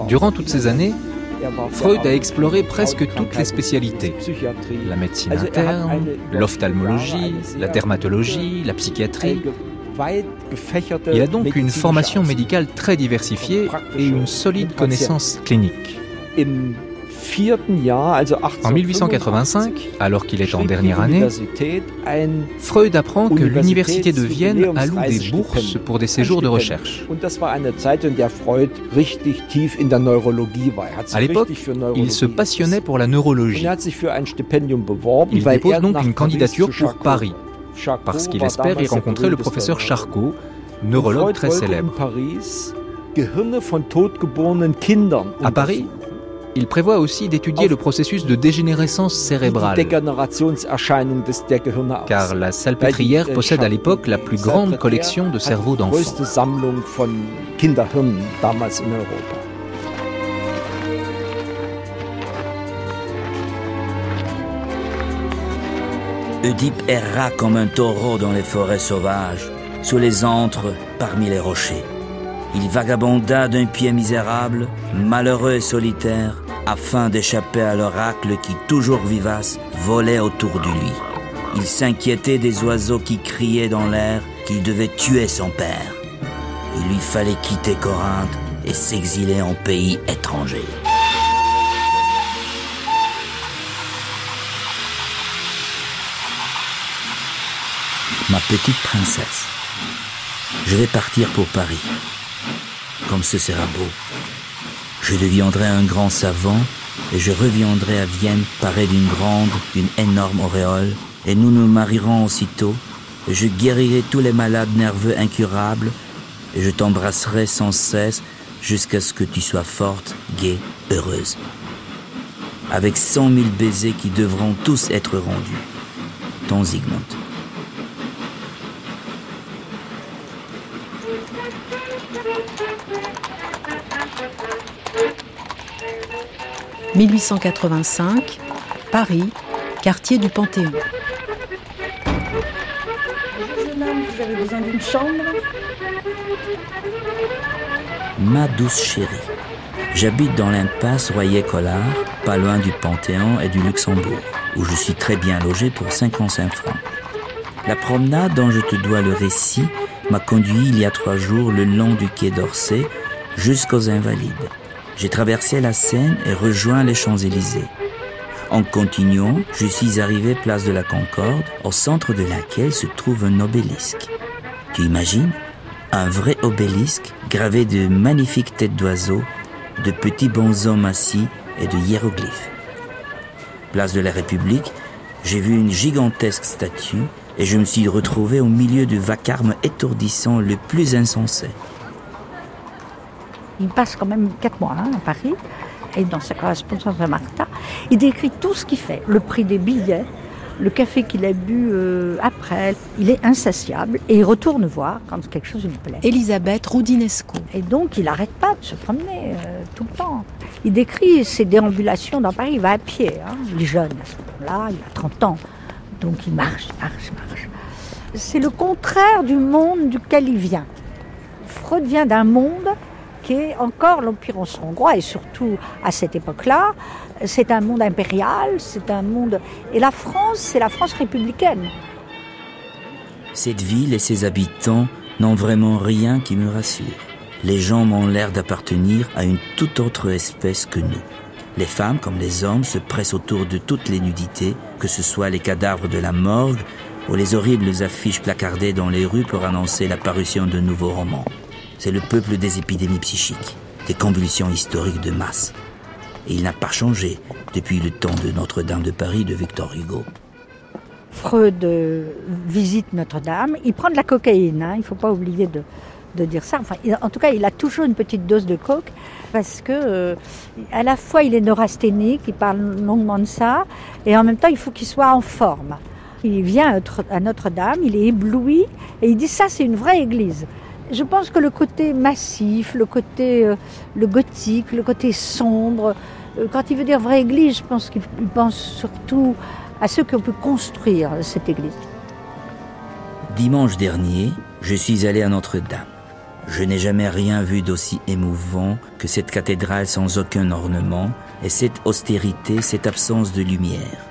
S5: Durant toutes ces années, Freud a exploré presque toutes les spécialités. La médecine er interne, l'ophtalmologie, la dermatologie, la psychiatrie. Il a donc une formation médicale très diversifiée et une solide connaissance clinique. En 1885, alors qu'il est en dernière année, Freud apprend que l'université de Vienne alloue des bourses pour des séjours de recherche. À l'époque, il se passionnait pour la neurologie. Il dépose donc une candidature pour Paris, parce qu'il espère y rencontrer le professeur Charcot, neurologue très célèbre. À Paris, il prévoit aussi d'étudier le processus de dégénérescence cérébrale, car la salpêtrière possède à l'époque la plus grande collection de cerveaux d'enfants.
S1: Oedipe erra comme un taureau dans les forêts sauvages, sous les antres, parmi les rochers. Il vagabonda d'un pied misérable, malheureux et solitaire, afin d'échapper à l'oracle qui, toujours vivace, volait autour de lui. Il s'inquiétait des oiseaux qui criaient dans l'air qu'il devait tuer son père. Il lui fallait quitter Corinthe et s'exiler en pays étranger. Ma petite princesse, je vais partir pour Paris comme ce sera beau. Je deviendrai un grand savant et je reviendrai à Vienne paré d'une grande, d'une énorme auréole, et nous nous marierons aussitôt, et je guérirai tous les malades nerveux incurables, et je t'embrasserai sans cesse jusqu'à ce que tu sois forte, gaie, heureuse. Avec cent mille baisers qui devront tous être rendus. Ton Zygmunt.
S2: 1885, Paris, quartier du Panthéon.
S10: vous avez besoin d'une chambre
S1: Ma douce chérie, j'habite dans l'impasse Royer-Collard, pas loin du Panthéon et du Luxembourg, où je suis très bien logé pour 55 francs. La promenade dont je te dois le récit m'a conduit il y a trois jours le long du quai d'Orsay jusqu'aux Invalides. J'ai traversé la Seine et rejoint les Champs-Élysées. En continuant, je suis arrivé place de la Concorde, au centre de laquelle se trouve un obélisque. Tu imagines? Un vrai obélisque gravé de magnifiques têtes d'oiseaux, de petits bonshommes assis et de hiéroglyphes. Place de la République, j'ai vu une gigantesque statue et je me suis retrouvé au milieu du vacarme étourdissant le plus insensé.
S11: Il passe quand même quatre mois hein, à Paris et dans sa correspondance à Martha, il décrit tout ce qu'il fait, le prix des billets, le café qu'il a bu euh, après. Il est insatiable et il retourne voir quand quelque chose lui plaît.
S2: Elisabeth Roudinesco.
S11: Et donc il n'arrête pas de se promener euh, tout le temps. Il décrit ses déambulations dans Paris, il va à pied. Hein. Il est jeune à ce moment-là, il a 30 ans. Donc il marche, marche, marche. C'est le contraire du monde duquel il vient. Freud vient d'un monde encore l'Empire hongrois et surtout à cette époque-là, c'est un monde impérial, c'est un monde... Et la France, c'est la France républicaine.
S1: Cette ville et ses habitants n'ont vraiment rien qui me rassure. Les gens m'ont l'air d'appartenir à une toute autre espèce que nous. Les femmes comme les hommes se pressent autour de toutes les nudités, que ce soit les cadavres de la morgue ou les horribles affiches placardées dans les rues pour annoncer la parution de nouveaux romans. C'est le peuple des épidémies psychiques, des convulsions historiques de masse. Et il n'a pas changé depuis le temps de Notre-Dame de Paris de Victor Hugo.
S11: Freud euh, visite Notre-Dame, il prend de la cocaïne, hein, il ne faut pas oublier de, dire ça. En tout cas, il a toujours une petite dose de coke parce que euh, à la fois il est neurasthénique, il parle longuement de ça, et en même temps il faut qu'il soit en forme. Il vient à Notre-Dame, il est ébloui et il dit ça c'est une vraie église. Je pense que le côté massif, le côté euh, le gothique, le côté sombre, euh, quand il veut dire vraie église, je pense qu'il pense surtout à ceux qui ont pu construire cette église.
S1: Dimanche dernier, je suis allé à Notre-Dame. Je n'ai jamais rien vu d'aussi émouvant que cette cathédrale sans aucun ornement et cette austérité, cette absence de lumière.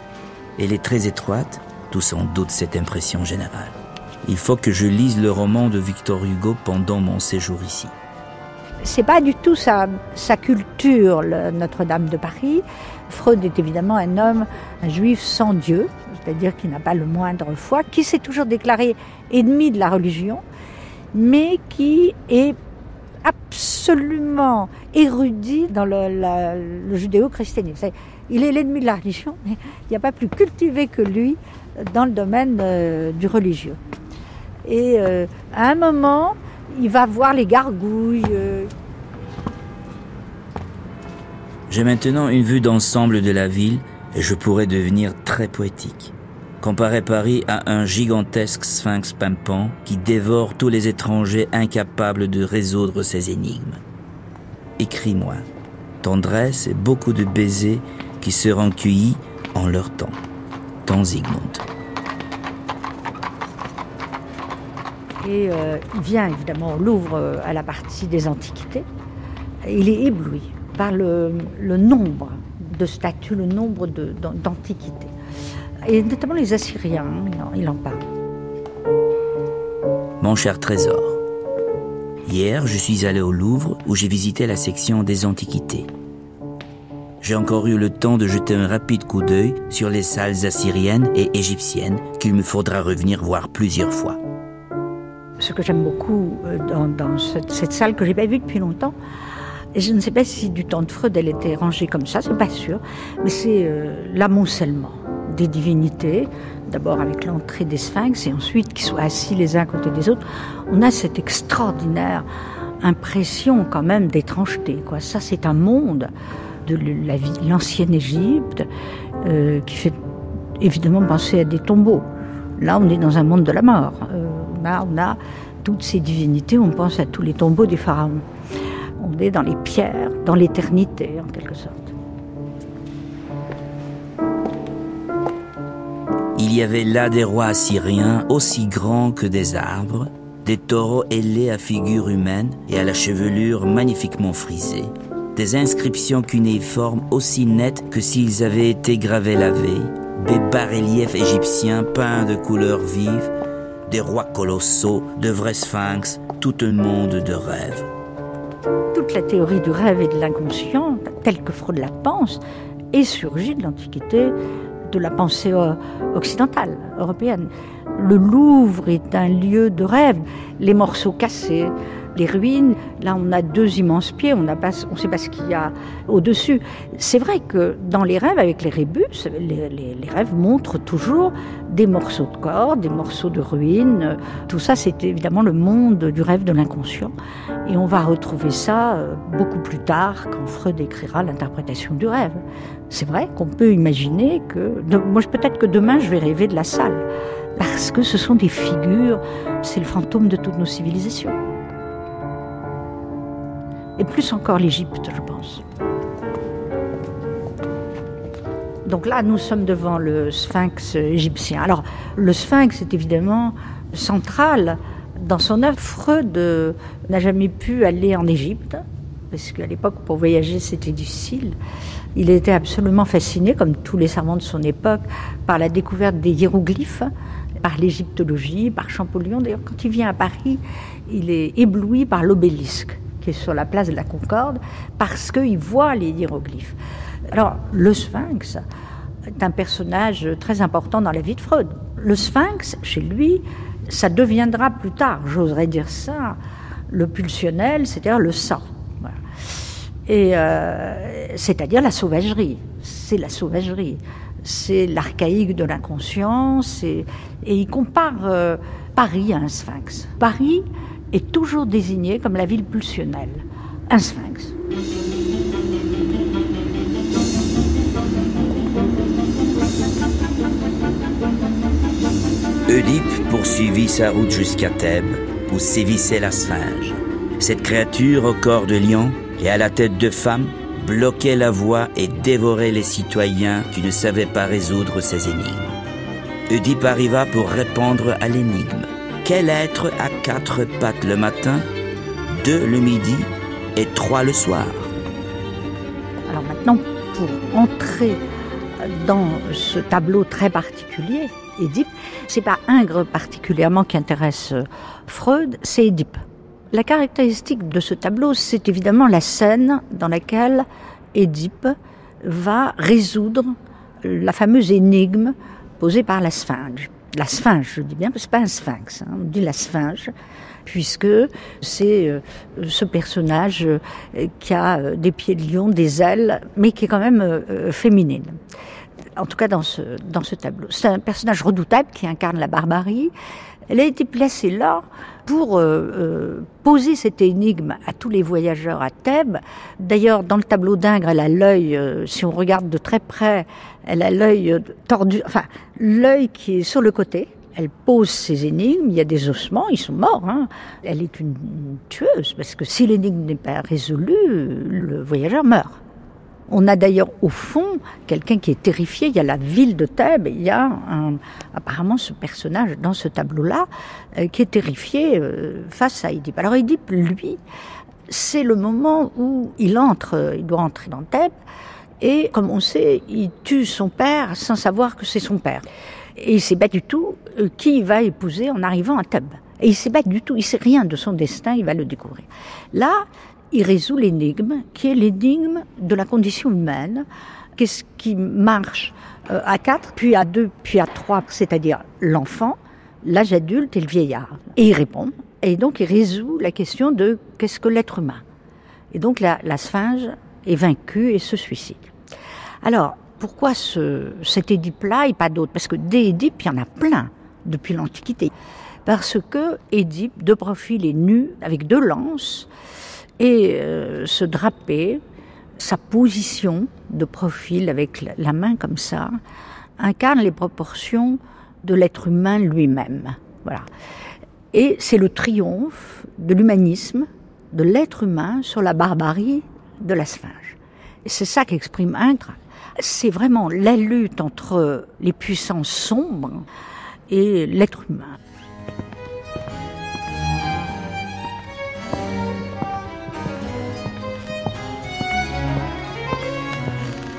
S1: Elle est très étroite, tout sans doute cette impression générale. Il faut que je lise le roman de Victor Hugo pendant mon séjour ici.
S11: C'est pas du tout sa, culture, Notre-Dame de Paris. Freud est évidemment un homme, un juif sans Dieu, c'est-à-dire qui n'a pas le moindre foi, qui s'est toujours déclaré ennemi de la religion, mais qui est absolument érudit dans le, judéo-christianisme. Il est l'ennemi de la religion, mais il n'y a pas plus cultivé que lui dans le domaine euh, du religieux. Et euh, à un moment, il va voir les gargouilles. Euh.
S1: J'ai maintenant une vue d'ensemble de la ville et je pourrais devenir très poétique comparer Paris à un gigantesque sphinx pimpant qui dévore tous les étrangers incapables de résoudre ses énigmes. Écris-moi, tendresse et beaucoup de baisers qui seront cueillis en leur temps. Ton Zygmunt.
S11: Et euh, il vient évidemment au Louvre euh, à la partie des antiquités. Il est ébloui par le, nombre de statues, le nombre d'antiquités et notamment les Assyriens, il en parle.
S1: Mon cher trésor, hier je suis allé au Louvre où j'ai visité la section des antiquités. J'ai encore eu le temps de jeter un rapide coup d'œil sur les salles assyriennes et égyptiennes qu'il me faudra revenir voir plusieurs fois.
S11: Ce que j'aime beaucoup euh, dans, cette, salle que j'ai pas vue depuis longtemps, et je ne sais pas si du temps de Freud elle était rangée comme ça, c'est pas sûr, mais c'est euh, l'amoncellement des divinités, d'abord avec l'entrée des sphinx et ensuite qu'ils soient assis les uns à côté des autres, on a cette extraordinaire impression quand même d'étrangeté. Quoi. Ça, c'est un monde de l'ancienne Égypte euh, qui fait évidemment penser à des tombeaux. Là, on est dans un monde de la mort. Euh, là, on a toutes ces divinités, on pense à tous les tombeaux des pharaons. On est dans les pierres, dans l'éternité en quelque sorte.
S1: Il y avait là des rois assyriens aussi grands que des arbres, des taureaux ailés à figure humaine et à la chevelure magnifiquement frisée, des inscriptions cunéiformes aussi nettes que s'ils avaient été gravés la des bas-reliefs égyptiens peints de couleurs vives, des rois colossaux, de vrais sphinx, tout un monde de rêves.
S11: Toute la théorie du rêve et de l'inconscient, telle que Freud la pense, est surgi de l'Antiquité de la pensée euh, occidentale, européenne. Le Louvre est un lieu de rêve. Les morceaux cassés, les ruines, là on a deux immenses pieds, on ne sait pas ce qu'il y a au-dessus. C'est vrai que dans les rêves, avec les rébus, les, rêves montrent toujours des morceaux de corps, des morceaux de ruines. Tout ça, c'est évidemment le monde du rêve de l'inconscient. Et on va retrouver ça euh, beaucoup plus tard quand Freud écrira l'interprétation du rêve. C'est vrai qu'on peut imaginer que... Moi, peut-être que demain, je vais rêver de la salle. Parce que ce sont des figures, c'est le fantôme de toutes nos civilisations et plus encore l'Égypte, je pense. Donc là, nous sommes devant le sphinx égyptien. Alors, le sphinx est évidemment central dans son œuvre. Freud n'a jamais pu aller en Égypte, parce qu'à l'époque, pour voyager, c'était difficile. Il était absolument fasciné, comme tous les savants de son époque, par la découverte des hiéroglyphes, par l'égyptologie, par Champollion. D'ailleurs, quand il vient à Paris, il est ébloui par l'obélisque sur la place de la Concorde, parce qu'il voit les hiéroglyphes. Alors, le sphinx est un personnage très important dans la vie de Freud. Le sphinx, chez lui, ça deviendra plus tard, j'oserais dire ça, le pulsionnel, c'est-à-dire le sang. Et euh, c'est-à-dire la sauvagerie. C'est la sauvagerie. C'est l'archaïque de l'inconscience. Et, il compare euh, Paris à un sphinx. Paris, est toujours désigné comme la ville pulsionnelle, un sphinx.
S1: Oedipe poursuivit sa route jusqu'à Thèbes, où sévissait la sphinge. Cette créature au corps de lion et à la tête de femme bloquait la voie et dévorait les citoyens qui ne savaient pas résoudre ces énigmes. Oedipe arriva pour répondre à l'énigme. Quel être a quatre pattes le matin, deux le midi et trois le soir
S11: Alors maintenant, pour entrer dans ce tableau très particulier, Édipe, c'est pas Ingres particulièrement qui intéresse Freud, c'est Édipe. La caractéristique de ce tableau, c'est évidemment la scène dans laquelle Édipe va résoudre la fameuse énigme posée par la sphinge la sphinge, je dis bien, c'est pas un sphinx, hein, on dit la sphinge, puisque c'est euh, ce personnage euh, qui a euh, des pieds de lion, des ailes, mais qui est quand même féminine. En tout cas dans ce, dans ce tableau. C'est un personnage redoutable qui incarne la barbarie. Elle a été placée là pour poser cette énigme à tous les voyageurs à Thèbes. D'ailleurs, dans le tableau d'Ingres, elle a l'œil, si on regarde de très près, elle a l'œil tordu, enfin, l'œil qui est sur le côté. Elle pose ses énigmes, il y a des ossements, ils sont morts. Hein. Elle est une, tueuse, parce que si l'énigme n'est pas résolue, le voyageur meurt. On a d'ailleurs au fond quelqu'un qui est terrifié. Il y a la ville de Thèbes, il y a apparemment ce personnage dans ce tableau-là euh, qui est terrifié euh, face à Édipe. Alors Édipe, lui, c'est le moment où il entre, il doit entrer dans Thèbes. Et comme on sait, il tue son père sans savoir que c'est son père. Et il sait pas du tout euh, qui il va épouser en arrivant à Thèbes. Et il sait pas du tout, il sait rien de son destin, il va le découvrir. Là, il résout l'énigme, qui est l'énigme de la condition humaine. Qu'est-ce qui marche euh, à quatre, puis à deux, puis à trois, c'est-à-dire l'enfant, l'âge adulte et le vieillard. Et il répond. Et donc il résout la question de qu'est-ce que l'être humain. Et donc la, la sphinge est vaincu et se suicide. Alors, pourquoi ce, cet Édipe-là et pas d'autres? Parce que des Édipes, il y en a plein depuis l'Antiquité. Parce que Édipe, de profil, est nu, avec deux lances, et euh, se draper, sa position de profil avec la main comme ça, incarne les proportions de l'être humain lui-même. Voilà. Et c'est le triomphe de l'humanisme, de l'être humain sur la barbarie de la sphinge. C'est ça qu'exprime Ingres. C'est vraiment la lutte entre les puissances sombres et l'être humain.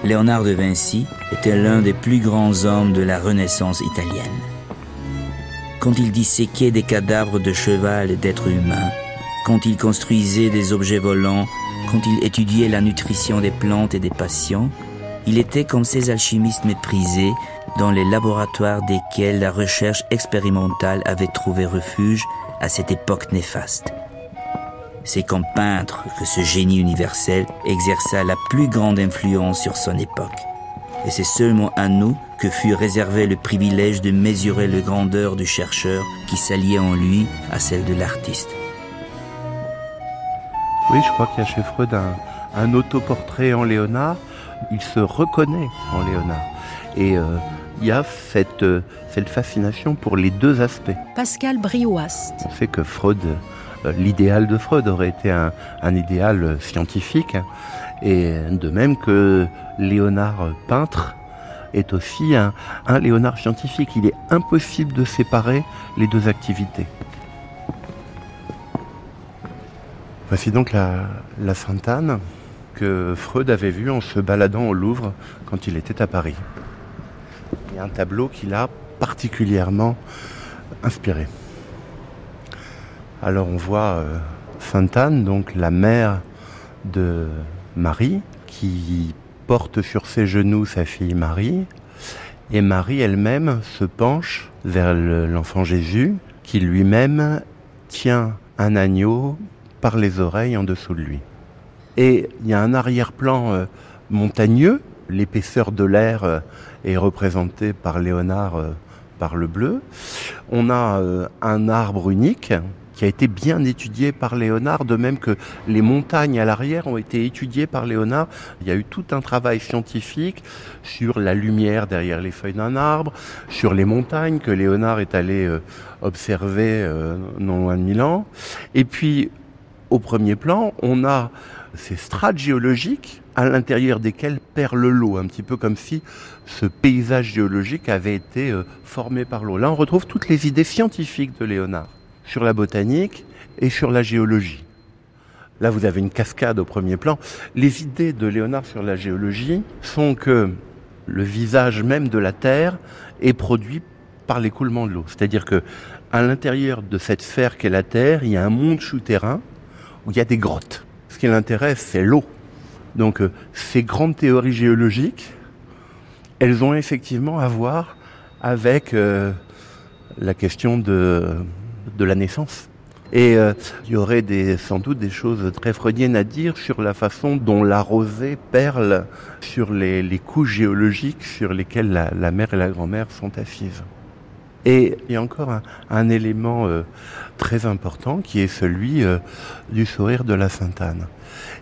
S1: Léonard de Vinci était l'un des plus grands hommes de la Renaissance italienne. Quand il disséquait des cadavres de cheval et d'êtres humains, quand il construisait des objets volants quand il étudiait la nutrition des plantes et des patients, Il était comme ces alchimistes méprisés dans les laboratoires desquels la recherche expérimentale avait trouvé refuge à cette époque néfaste. C'est comme peintre que ce génie universel exerça la plus grande influence sur son époque. Et c'est seulement à nous que fut réservé le privilège de mesurer le grandeur du chercheur qui s'alliait en lui à celle de l'artiste.
S12: Oui, je crois qu'il y a chez Freud un, un autoportrait en Léonard. Il se reconnaît en Léonard. Et euh, il y a cette, euh, cette fascination pour les deux aspects.
S2: Pascal Brioast.
S12: On sait que Freud, l'idéal de Freud aurait été un, idéal scientifique. Et de même que Léonard peintre est aussi un, un Léonard scientifique. Il est impossible de séparer les deux activités. Voici donc la, la Sainte-Anne que Freud avait vue en se baladant au Louvre quand il était à Paris. Il y a un tableau qui l'a particulièrement inspiré. Alors on voit euh, Sainte-Anne, donc la mère de Marie, qui porte sur ses genoux sa fille Marie, et Marie elle-même se penche vers l'enfant Jésus, qui lui-même tient un agneau par les oreilles en dessous de lui. Et il y a un arrière-plan euh, montagneux, l'épaisseur de l'air euh, est représentée par Léonard euh, par le bleu. On a euh, un arbre unique qui a été bien étudié par Léonard, de même que les montagnes à l'arrière ont été étudiées par Léonard. Il y a eu tout un travail scientifique sur la lumière derrière les feuilles d'un arbre, sur les montagnes que Léonard est allé euh, observer euh, non loin de Milan. Et puis, au premier plan, on a ces strates géologiques à l'intérieur desquelles perle l'eau, un petit peu comme si ce paysage géologique avait été euh, formé par l'eau. Là, on retrouve toutes les idées scientifiques de Léonard sur la botanique et sur la géologie. Là, vous avez une cascade au premier plan. Les idées de Léonard sur la géologie sont que le visage même de la Terre est produit par l'écoulement de l'eau. C'est-à-dire que à l'intérieur de cette sphère qu'est la Terre, il y a un monde souterrain où il y a des grottes. Ce qui l'intéresse, c'est l'eau. Donc, euh, ces grandes théories géologiques, elles ont effectivement à voir avec euh, la question de, de la naissance. Et euh, il y aurait sans doute des choses très freudiennes à dire sur la façon dont la rosée perle sur les, les couches géologiques sur lesquelles la, mère et la grand-mère sont assises. Et il y a encore un, élément euh, très important qui est celui euh, du sourire de la Sainte-Anne.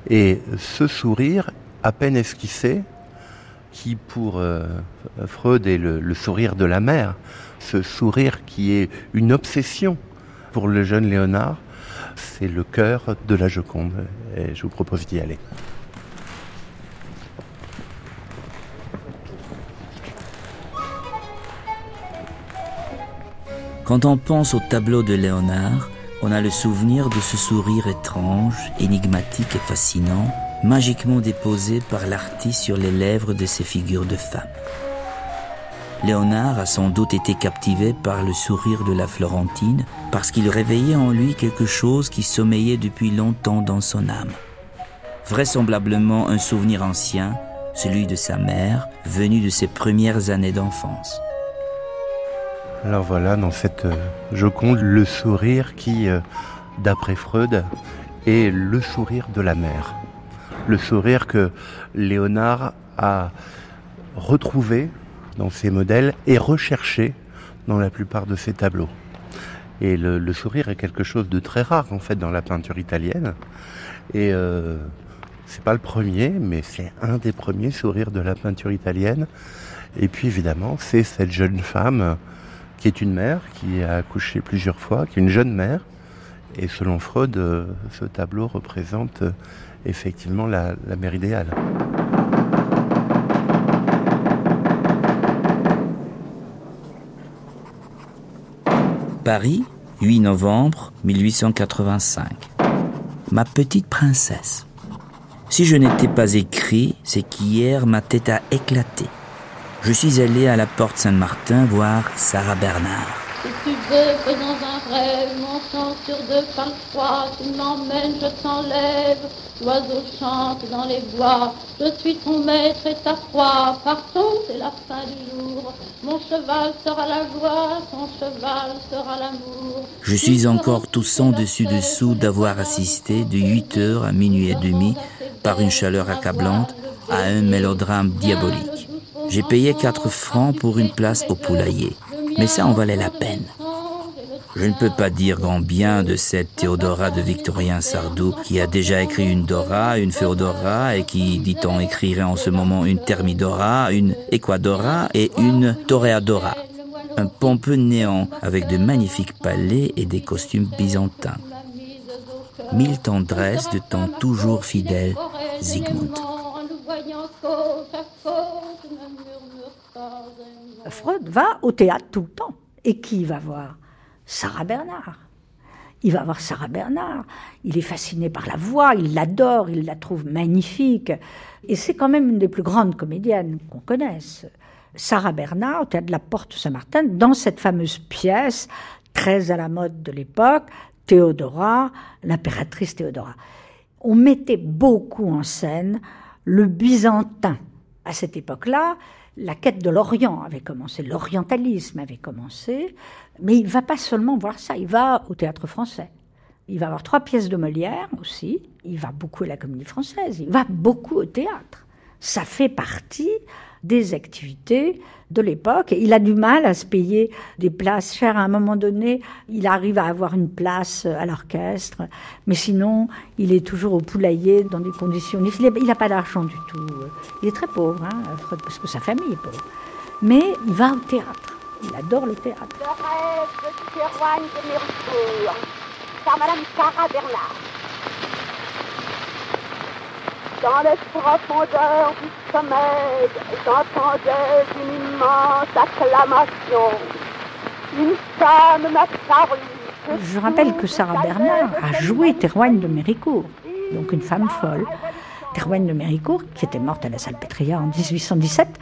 S12: Et ce sourire, à peine esquissé, qui pour Freud est le sourire de la mère, ce sourire qui est une obsession pour le jeune Léonard, c'est le cœur de la Joconde. Et je vous propose d'y aller.
S1: Quand on pense au tableau de Léonard, on a le souvenir de ce sourire étrange, énigmatique et fascinant, magiquement déposé par l'artiste sur les lèvres de ces figures de femmes. Léonard a sans doute été captivé par le sourire de la Florentine parce qu'il réveillait en lui quelque chose qui sommeillait depuis longtemps dans son âme. Vraisemblablement un souvenir ancien, celui de sa mère, venu de ses premières années d'enfance.
S12: Alors voilà, dans cette euh, Joconde, le sourire qui, euh, d'après Freud, est le sourire de la mère. Le sourire que Léonard a retrouvé dans ses modèles et recherché dans la plupart de ses tableaux. Et le, sourire est quelque chose de très rare en fait dans la peinture italienne. Et euh, c'est pas le premier, mais c'est un des premiers sourires de la peinture italienne. Et puis évidemment, c'est cette jeune femme qui est une mère, qui a accouché plusieurs fois, qui est une jeune mère. Et selon Freud, euh, ce tableau représente euh, effectivement la mère idéale.
S1: Paris, 8 novembre 1885. Ma petite princesse. Si je n'étais pas écrit, c'est qu'hier ma tête a éclaté. Je suis allé à la porte Saint-Martin voir Sarah Bernard.
S13: Rêve, mon sang sur deux par trois, tu m'emmènes, je t'enlève. L'oiseau chante dans les bois, je suis ton maître et ta proie. Partons, c'est la fin du jour. Mon cheval sera la joie, ton cheval sera l'amour.
S1: Je suis encore toussant dessus-dessous d'avoir assisté de 8 heures à minuit et demi, par une chaleur accablante, à un mélodrame diabolique. J'ai payé 4 francs pour une place au poulailler, mais ça en valait la peine. Je ne peux pas dire grand bien de cette Théodora de Victorien Sardou qui a déjà écrit une Dora, une Féodora et qui, dit-on, écrirait en ce moment une Thermidora, une Equadora et une Toreadora. Un pompeux néant avec de magnifiques palais et des costumes byzantins. Mille tendresses de temps toujours fidèle, Zygmunt.
S11: Freud va au théâtre tout le temps. Et qui va voir? Sarah Bernard. Il va voir Sarah Bernard. Il est fasciné par la voix, il l'adore, il la trouve magnifique. Et c'est quand même une des plus grandes comédiennes qu'on connaisse. Sarah Bernard, au théâtre de la Porte Saint-Martin, dans cette fameuse pièce très à la mode de l'époque, Théodora, l'impératrice Théodora. On mettait beaucoup en scène le byzantin. À cette époque-là, la quête de l'Orient avait commencé, l'orientalisme avait commencé, mais il va pas seulement voir ça, il va au théâtre français. Il va voir trois pièces de Molière aussi, il va beaucoup à la comédie française, il va beaucoup au théâtre. Ça fait partie des activités de l'époque. Il a du mal à se payer des places chères. À un moment donné, il arrive à avoir une place à l'orchestre, mais sinon, il est toujours au poulailler dans des conditions difficiles. Il n'a pas d'argent du tout. Il est très pauvre, hein, parce que sa famille est pauvre. Mais il va au théâtre. Il adore le théâtre.
S13: Le rêve de. Dans les profondeurs du sommeil, j'entendais une immense acclamation. Une femme m'a paru.
S11: Je rappelle que Sarah Bernard a joué Théroigne de Méricourt, donc une femme folle. Théroigne de Méricourt, qui était morte à la Salpêtrière en 1817,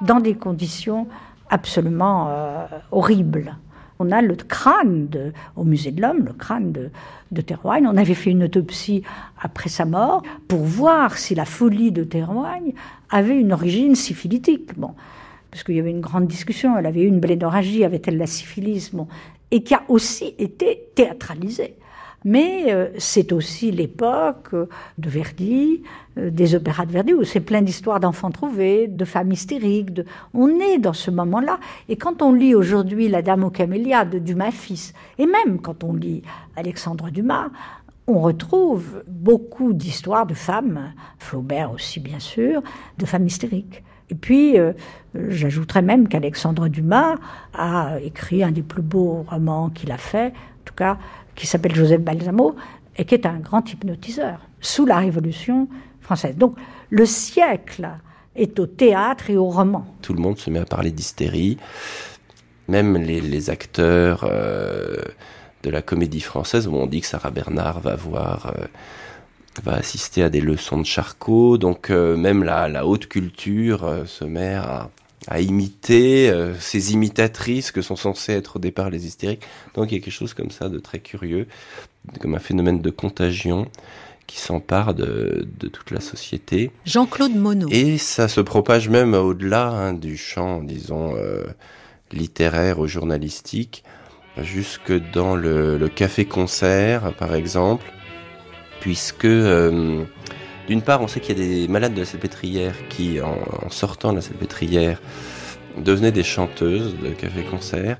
S11: dans des conditions absolument euh, horribles. On a le crâne au musée de l'homme, le crâne de, de Théroigne. On avait fait une autopsie après sa mort pour voir si la folie de Théroigne avait une origine syphilitique. Bon, parce qu'il y avait une grande discussion. Elle avait eu une blénorragie, avait-elle la syphilis bon, Et qui a aussi été théâtralisée. Mais euh, c'est aussi l'époque euh, de Verdi, euh, des opéras de Verdi, où c'est plein d'histoires d'enfants trouvés, de femmes hystériques. De... On est dans ce moment-là. Et quand on lit aujourd'hui La Dame aux camélias de Dumas fils, et même quand on lit Alexandre Dumas, on retrouve beaucoup d'histoires de femmes, Flaubert aussi bien sûr, de femmes hystériques. Et puis, j'ajouterais même qu'Alexandre Dumas a écrit un des plus beaux romans qu'il a fait, tout cas qui s'appelle Joseph Balsamo, et qui est un grand hypnotiseur, sous la Révolution française. Donc le siècle est au théâtre et au roman.
S14: Tout le monde se met à parler d'hystérie. Même les, acteurs euh, de la comédie française, où on dit que Sarah Bernard va voir... Euh, va assister à des leçons de Charcot, donc euh, même la, la, haute culture se met à, à imiter euh, ces imitatrices que sont censées être au départ les hystériques. Donc il y a quelque chose comme ça de très curieux, comme un phénomène de contagion qui s'empare de, toute la société.
S2: Jean-Claude Monod.
S14: Et ça se propage même au-delà hein, du champ, disons, euh, littéraire ou journalistique, jusque dans le, café-concert, par exemple, puisque... Euh, d'une part, on sait qu'il y a des malades de la salpêtrière qui, en, sortant de la salpêtrière, devenaient des chanteuses de café-concert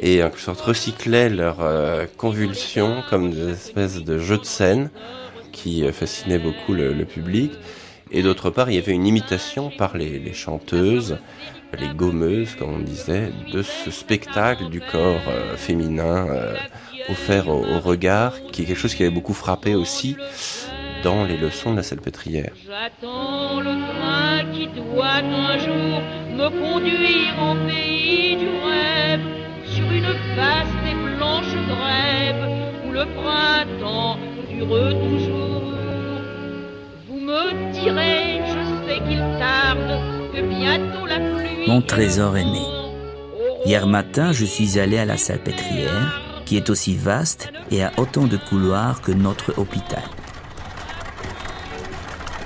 S14: et en sorte recyclaient leurs euh, convulsions comme des espèces de jeux de scène qui euh, fascinaient beaucoup le, public. Et d'autre part, il y avait une imitation par les, chanteuses, les gommeuses, comme on disait, de ce spectacle du corps euh, féminin offert au, regard, qui est quelque chose qui avait beaucoup frappé aussi dans les leçons de la salpêtrière.
S13: J'attends le train qui doit un jour me conduire au pays du rêve, sur une vaste et blanche grève où le printemps dure toujours. Vous me direz, je sais qu'il tarde, que bientôt la pluie.
S1: Mon trésor aimé. Hier matin, je suis allé à la salpêtrière, qui est aussi vaste et a autant de couloirs que notre hôpital.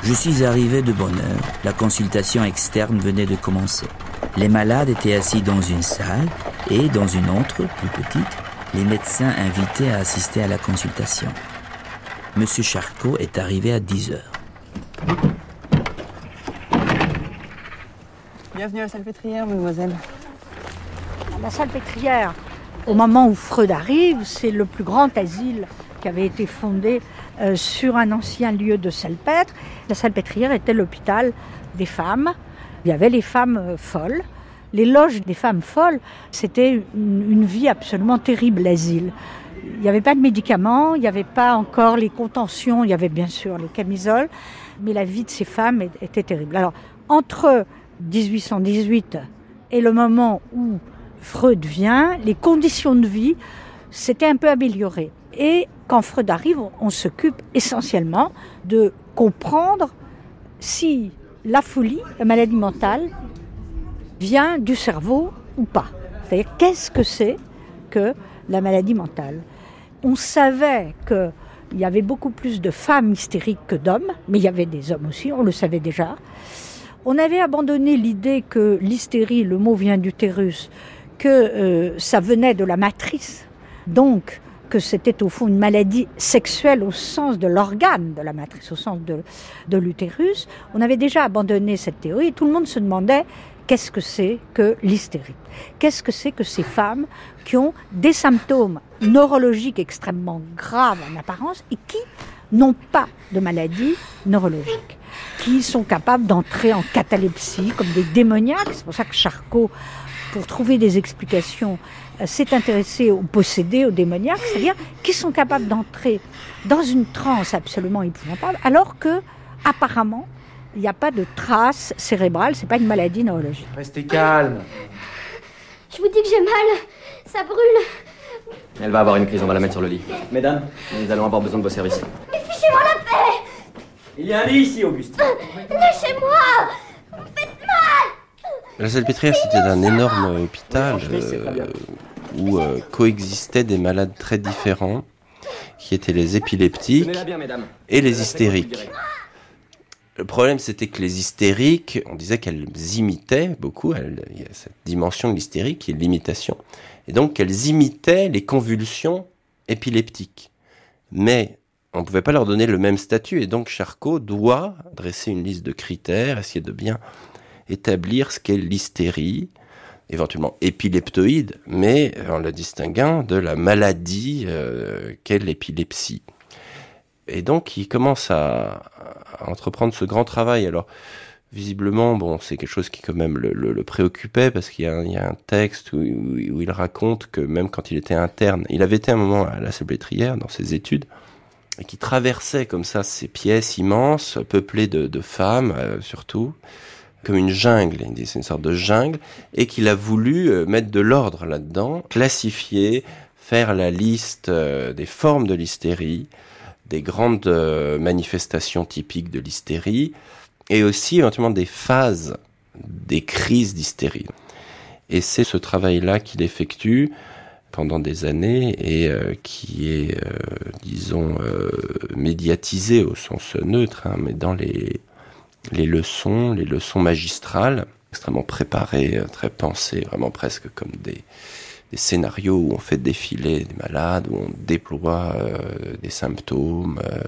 S1: Je suis arrivé de bonne heure. La consultation externe venait de commencer. Les malades étaient assis dans une salle et dans une autre, plus petite, les médecins invités à assister à la consultation. Monsieur Charcot est arrivé à 10 heures.
S15: Bienvenue à la salpêtrière, mademoiselle.
S11: La salpêtrière, au moment où Freud arrive, c'est le plus grand asile qui avait été fondé euh, sur un ancien lieu de salpêtre. La salpêtrière était l'hôpital des femmes. Il y avait les femmes euh, folles. Les loges des femmes folles, c'était une, vie absolument terrible, l'asile. Il n'y avait pas de médicaments, il n'y avait pas encore les contentions, il y avait bien sûr les camisoles, mais la vie de ces femmes était terrible. Alors, entre 1818 et le moment où Freud vient, les conditions de vie s'étaient un peu améliorées. Et quand Freud arrive, on, s'occupe essentiellement de comprendre si la folie, la maladie mentale, vient du cerveau ou pas. C'est-à-dire qu'est-ce que c'est que la maladie mentale? On savait qu'il y avait beaucoup plus de femmes hystériques que d'hommes, mais il y avait des hommes aussi, on le savait déjà. On avait abandonné l'idée que l'hystérie, le mot vient d'utérus, que euh, ça venait de la matrice. Donc, que c'était au fond une maladie sexuelle au sens de l'organe de la matrice, au sens de, de l'utérus. On avait déjà abandonné cette théorie et tout le monde se demandait qu'est-ce que c'est que l'hystérie? Qu'est-ce que c'est que ces femmes qui ont des symptômes neurologiques extrêmement graves en apparence et qui n'ont pas de maladie neurologique, qui sont capables d'entrer en catalepsie comme des démoniaques? C'est pour ça que Charcot, pour trouver des explications s'est intéressé aux possédés, aux démoniaques, c'est-à-dire qui sont capables d'entrer dans une transe absolument épouvantable, alors que apparemment il n'y a pas de traces cérébrales, c'est pas une maladie neurologique.
S15: Restez calme.
S16: Je vous dis que j'ai mal, ça brûle.
S15: Elle va avoir une crise, on va la mettre sur le lit. Mesdames, nous allons avoir besoin de vos services.
S16: Mais fichez-moi la paix
S15: Il y a un lit ici, Auguste.
S16: Lâchez-moi Vous me faites mal
S14: La Salpêtrière, c'était un énorme hôpital euh, où euh, coexistaient des malades très différents, qui étaient les épileptiques et les hystériques. Le problème, c'était que les hystériques, on disait qu'elles imitaient beaucoup, il y a cette dimension de l'hystérique qui est l'imitation, et donc qu'elles imitaient les convulsions épileptiques. Mais on ne pouvait pas leur donner le même statut, et donc Charcot doit dresser une liste de critères, essayer de bien établir ce qu'est l'hystérie, éventuellement épileptoïde, mais en la distinguant de la maladie euh, qu'est l'épilepsie. Et donc, il commence à, entreprendre ce grand travail. Alors, visiblement, bon, c'est quelque chose qui quand même le, préoccupait parce qu'il y, a un texte où, il raconte que même quand il était interne, il avait été un moment à la Salpêtrière dans ses études et qui traversait comme ça ces pièces immenses, peuplées de, femmes euh, surtout, comme une jungle. Une sorte de jungle et qu'il a voulu euh, mettre de l'ordre là-dedans, classifier, faire la liste euh, des formes de l'hystérie des grandes euh, manifestations typiques de l'hystérie et aussi éventuellement des phases des crises d'hystérie. Et c'est ce travail-là qu'il effectue pendant des années et qui est, disons, médiatisé au sens neutre, hein, mais dans les, les leçons, les leçons magistrales, extrêmement préparées, très pensées, vraiment presque comme des, scénarios où on fait défiler des malades, où on déploie euh, des symptômes, euh,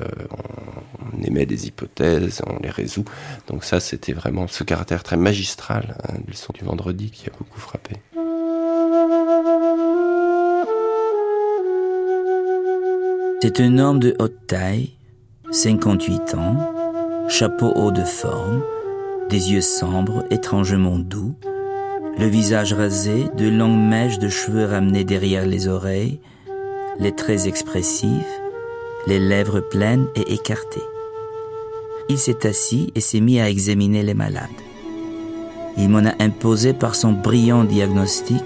S14: on, émet des hypothèses, on les résout. Donc ça, c'était vraiment ce caractère très magistral hein, de du vendredi qui a beaucoup frappé.
S1: C'est un homme de haute taille, 58 ans, chapeau haut de forme, des yeux sombres, étrangement doux, le visage rasé, de longues mèches de cheveux ramenées derrière les oreilles, les traits expressifs, les lèvres pleines et écartées. Il s'est assis et s'est mis à examiner les malades. Il m'en a imposé par son brillant diagnostic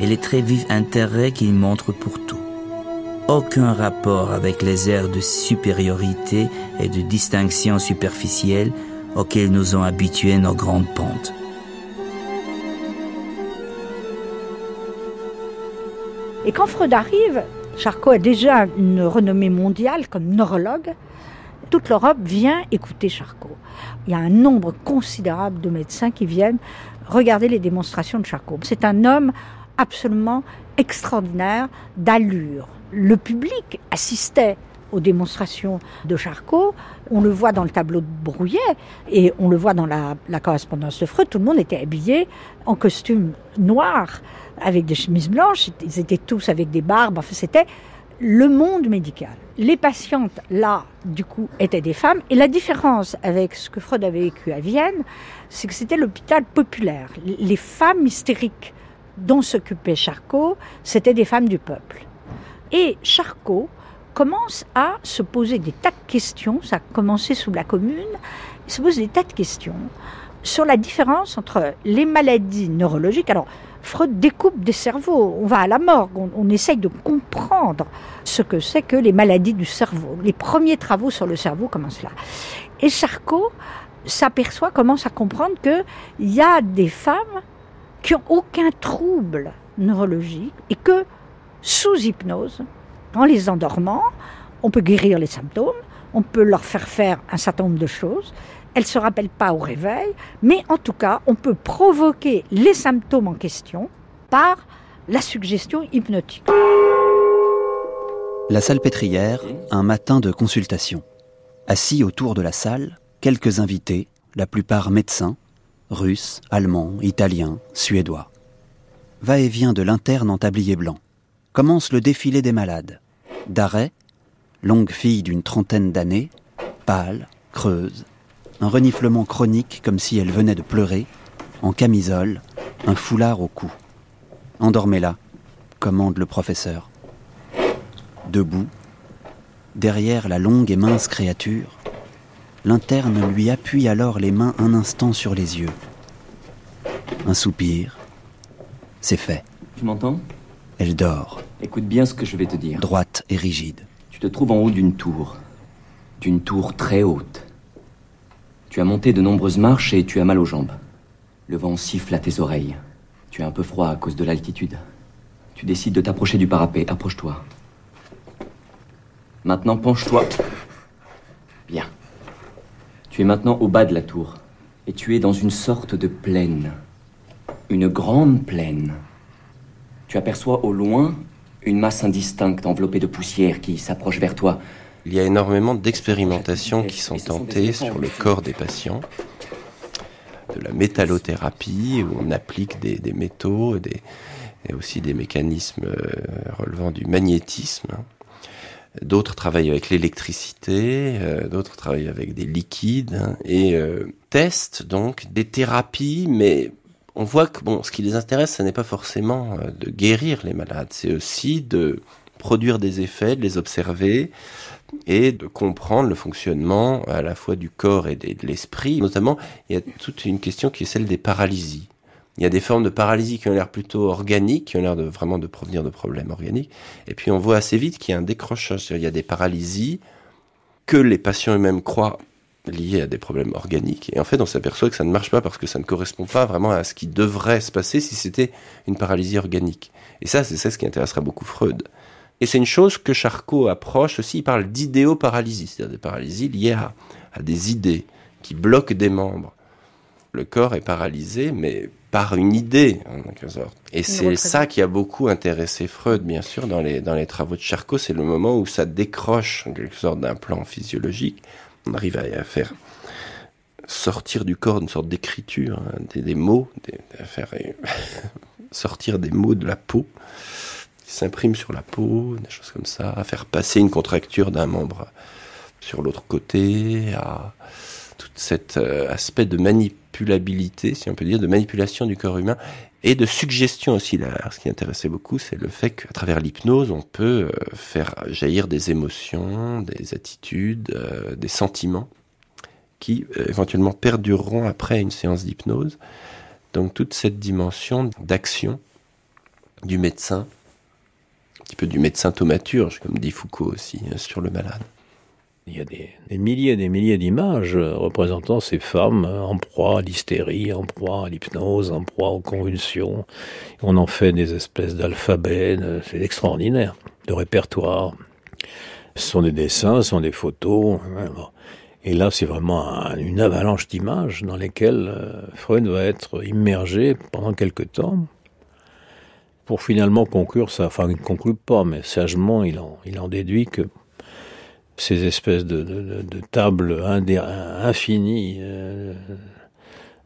S1: et les très vifs intérêts qu'il montre pour tout. Aucun rapport avec les airs de supériorité et de distinction superficielle auxquels nous ont habitués nos grandes pontes.
S11: Et quand Freud arrive, Charcot a déjà une renommée mondiale comme neurologue. Toute l'Europe vient écouter Charcot. Il y a un nombre considérable de médecins qui viennent regarder les démonstrations de Charcot. C'est un homme absolument extraordinaire d'allure. Le public assistait aux démonstrations de Charcot. On le voit dans le tableau de Brouillet et on le voit dans la, correspondance de Freud. Tout le monde était habillé en costume noir avec des chemises blanches. Ils étaient tous avec des barbes. Enfin, c'était le monde médical. Les patientes, là, du coup, étaient des femmes. Et la différence avec ce que Freud avait vécu à Vienne, c'est que c'était l'hôpital populaire. Les femmes hystériques dont s'occupait Charcot, c'était des femmes du peuple. Et Charcot commence à se poser des tas de questions, ça a commencé sous la commune, il se pose des tas de questions sur la différence entre les maladies neurologiques. Alors, Freud découpe des cerveaux, on va à la morgue, on, essaye de comprendre ce que c'est que les maladies du cerveau. Les premiers travaux sur le cerveau commencent là. Et Charcot s'aperçoit, commence à comprendre qu'il y a des femmes qui n'ont aucun trouble neurologique et que sous hypnose, en les endormant, on peut guérir les symptômes, on peut leur faire faire un certain nombre de choses. Elles ne se rappellent pas au réveil, mais en tout cas, on peut provoquer les symptômes en question par la suggestion hypnotique.
S17: La salle pétrière, un matin de consultation. Assis autour de la salle, quelques invités, la plupart médecins, russes, allemands, italiens, suédois. Va-et-vient de l'interne en tablier blanc commence le défilé des malades. D'arrêt, longue fille d'une trentaine d'années, pâle, creuse, un reniflement chronique comme si elle venait de pleurer, en camisole, un foulard au cou. Endormez-la, commande le professeur. Debout, derrière la longue et mince créature, l'interne lui appuie alors les mains un instant sur les yeux. Un soupir, c'est fait.
S15: Tu m'entends?
S17: Elle dort.
S15: Écoute bien ce que je vais te dire.
S17: Droite et rigide.
S15: Tu te trouves en haut d'une tour. D'une tour très haute. Tu as monté de nombreuses marches et tu as mal aux jambes. Le vent siffle à tes oreilles. Tu as un peu froid à cause de l'altitude. Tu décides de t'approcher du parapet. Approche-toi. Maintenant, penche-toi. Bien. Tu es maintenant au bas de la tour. Et tu es dans une sorte de plaine. Une grande plaine. Tu aperçois au loin une masse indistincte enveloppée de poussière qui s'approche vers toi.
S14: Il y a énormément d'expérimentations qui sont tentées sur le corps des patients. De la métallothérapie, où on applique des, métaux, des, et aussi des mécanismes euh, relevant du magnétisme. D'autres travaillent avec l'électricité, euh, d'autres travaillent avec des liquides hein, et euh, testent donc des thérapies, mais on voit que ce qui les intéresse, ce n'est pas forcément euh, de guérir les malades, c'est aussi de produire des effets, de les observer et de comprendre le fonctionnement à la fois du corps et de l'esprit. Notamment, il y a toute une question qui est celle des paralysies. Il y a des formes de paralysie qui ont l'air plutôt organiques, qui ont l'air de vraiment de provenir de problèmes organiques. Et puis on voit assez vite qu'il y a un décrochage. Il y a des paralysies que les patients eux-mêmes croient liés à des problèmes organiques. Et en fait, on s'aperçoit que ça ne marche pas parce que ça ne correspond pas vraiment à ce qui devrait se passer si c'était une paralysie organique. Et ça, c'est ça ce qui intéressera beaucoup Freud. Et c'est une chose que Charcot approche aussi, il parle d'idéoparalysie, c'est-à-dire des paralysies liées à, des idées qui bloquent des membres. Le corps est paralysé, mais par une idée, en quelque sorte. Et c'est ça qui a beaucoup intéressé Freud, bien sûr, dans les, dans les travaux de Charcot. C'est le moment où ça décroche, en quelque sorte, d'un plan physiologique on arrive à, faire sortir du corps une sorte d'écriture, hein, des, mots, à faire [laughs] sortir des mots de la peau, qui s'impriment sur la peau, des choses comme ça, à faire passer une contracture d'un membre sur l'autre côté, à tout cet euh, aspect de manipulabilité, si on peut dire, de manipulation du corps humain, et de suggestion aussi. Là. ce qui intéressait beaucoup, c'est le fait qu'à travers l'hypnose, on peut euh, faire jaillir des émotions, des attitudes, euh, des sentiments qui euh, éventuellement perdureront après une séance d'hypnose. Donc toute cette dimension d'action du médecin, un petit peu du médecin thaumaturge, comme dit Foucault aussi, sur le malade.
S9: Il y a des, milliers et des milliers d'images représentant ces femmes en proie à l'hystérie, en proie à l'hypnose, en proie aux convulsions. On en fait des espèces d'alphabets, c'est extraordinaire, de répertoire. Ce sont des dessins, ce sont des photos. Hein, et là, c'est vraiment une avalanche d'images dans lesquelles euh, Freud va être immergé pendant quelque temps pour finalement conclure ça. Enfin, il ne conclut pas, mais sagement, il en, il en déduit que ces espèces de, de, tables infinies, euh,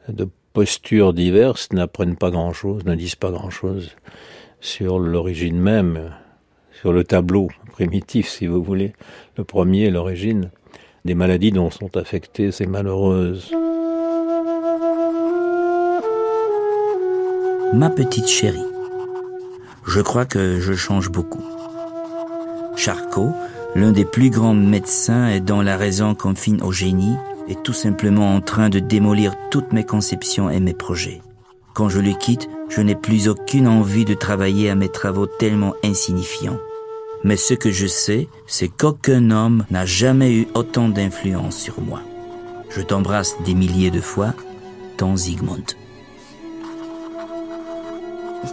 S9: de postures diverses n'apprennent pas grand-chose, ne disent pas grand-chose sur l'origine même, sur le tableau primitif, si vous voulez. Le premier, l'origine des maladies dont sont affectées ces malheureuses.
S1: Ma petite chérie, je crois que je change beaucoup. Charcot, l'un des plus grands médecins et dont la raison confine au génie, est tout simplement en train de démolir toutes mes conceptions et mes projets. Quand je le quitte, je n'ai plus aucune envie de travailler à mes travaux tellement insignifiants. Mais ce que je sais, c'est qu'aucun homme n'a jamais eu autant d'influence sur moi. Je t'embrasse des milliers de fois, ton Zygmunt.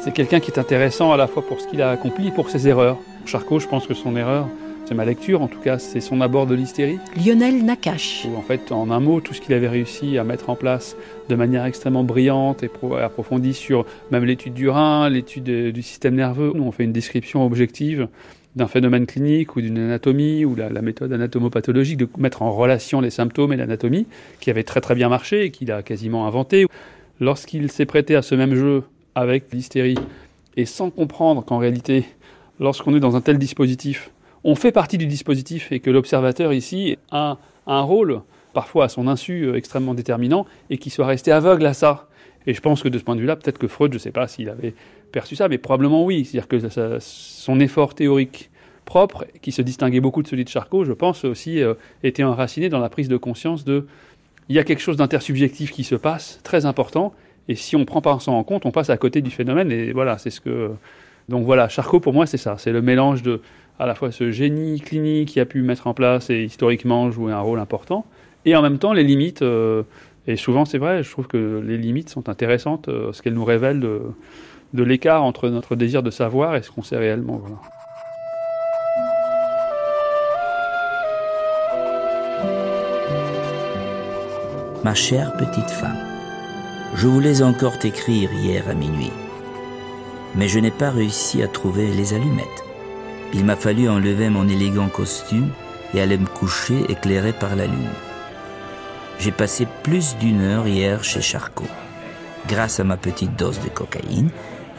S18: C'est quelqu'un qui est intéressant à la fois pour ce qu'il a accompli et pour ses erreurs. Charcot, je pense que son erreur, c'est ma lecture en tout cas, c'est son abord de l'hystérie.
S2: Lionel Nakache.
S18: en fait, en un mot, tout ce qu'il avait réussi à mettre en place de manière extrêmement brillante et approfondie sur même l'étude du rein, l'étude du système nerveux, nous on fait une description objective d'un phénomène clinique ou d'une anatomie ou la, méthode anatomopathologique de mettre en relation les symptômes et l'anatomie, qui avait très très bien marché et qu'il a quasiment inventé. Lorsqu'il s'est prêté à ce même jeu avec l'hystérie et sans comprendre qu'en réalité, lorsqu'on est dans un tel dispositif, on fait partie du dispositif et que l'observateur ici a un rôle, parfois à son insu, euh, extrêmement déterminant, et qu'il soit resté aveugle à ça. Et je pense que de ce point de vue-là, peut-être que Freud, je ne sais pas s'il avait perçu ça, mais probablement oui. C'est-à-dire que son effort théorique propre, qui se distinguait beaucoup de celui de Charcot, je pense aussi euh, était enraciné dans la prise de conscience de il y a quelque chose d'intersubjectif qui se passe, très important, et si on ne prend pas ça en compte, on passe à côté du phénomène, et voilà, c'est ce que... Donc voilà, Charcot, pour moi, c'est ça, c'est le mélange de à la fois ce génie clinique qui a pu mettre en place et historiquement jouer un rôle important, et en même temps les limites, euh, et souvent c'est vrai, je trouve que les limites sont intéressantes, euh, ce qu'elles nous révèlent de, l'écart entre notre désir de savoir et ce qu'on sait réellement.
S1: Ma chère petite femme, je voulais encore t'écrire hier à minuit, mais je n'ai pas réussi à trouver les allumettes. Il m'a fallu enlever mon élégant costume et aller me coucher éclairé par la lune. J'ai passé plus d'une heure hier chez Charcot. Grâce à ma petite dose de cocaïne,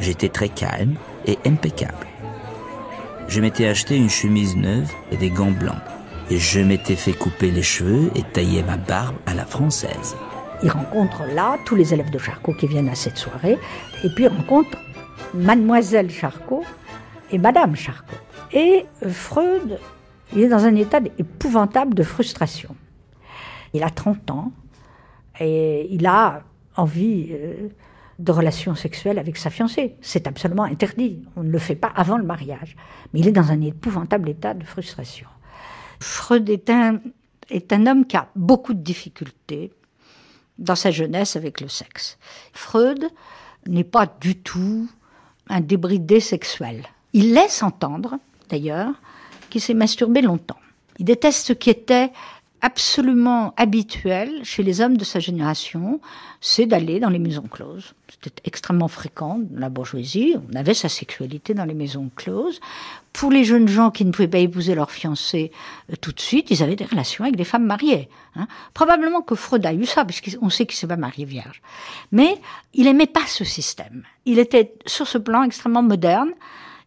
S1: j'étais très calme et impeccable. Je m'étais acheté une chemise neuve et des gants blancs. Et je m'étais fait couper les cheveux et tailler ma barbe à la française.
S11: Il rencontre là tous les élèves de Charcot qui viennent à cette soirée. Et puis il rencontre mademoiselle Charcot et madame Charcot. Et Freud, il est dans un état épouvantable de frustration. Il a 30 ans et il a envie euh, de relations sexuelles avec sa fiancée. C'est absolument interdit. On ne le fait pas avant le mariage. Mais il est dans un épouvantable état de frustration. Freud est un, est un homme qui a beaucoup de difficultés dans sa jeunesse avec le sexe. Freud n'est pas du tout un débridé sexuel. Il laisse entendre d'ailleurs, qui s'est masturbé longtemps. Il déteste ce qui était absolument habituel chez les hommes de sa génération, c'est d'aller dans les maisons closes. C'était extrêmement fréquent dans la bourgeoisie, on avait sa sexualité dans les maisons closes. Pour les jeunes gens qui ne pouvaient pas épouser leur fiancé euh, tout de suite, ils avaient des relations avec des femmes mariées. Hein. Probablement que Freud a eu ça, parce qu'on sait qu'il s'est pas marié vierge. Mais il aimait pas ce système. Il était sur ce plan extrêmement moderne,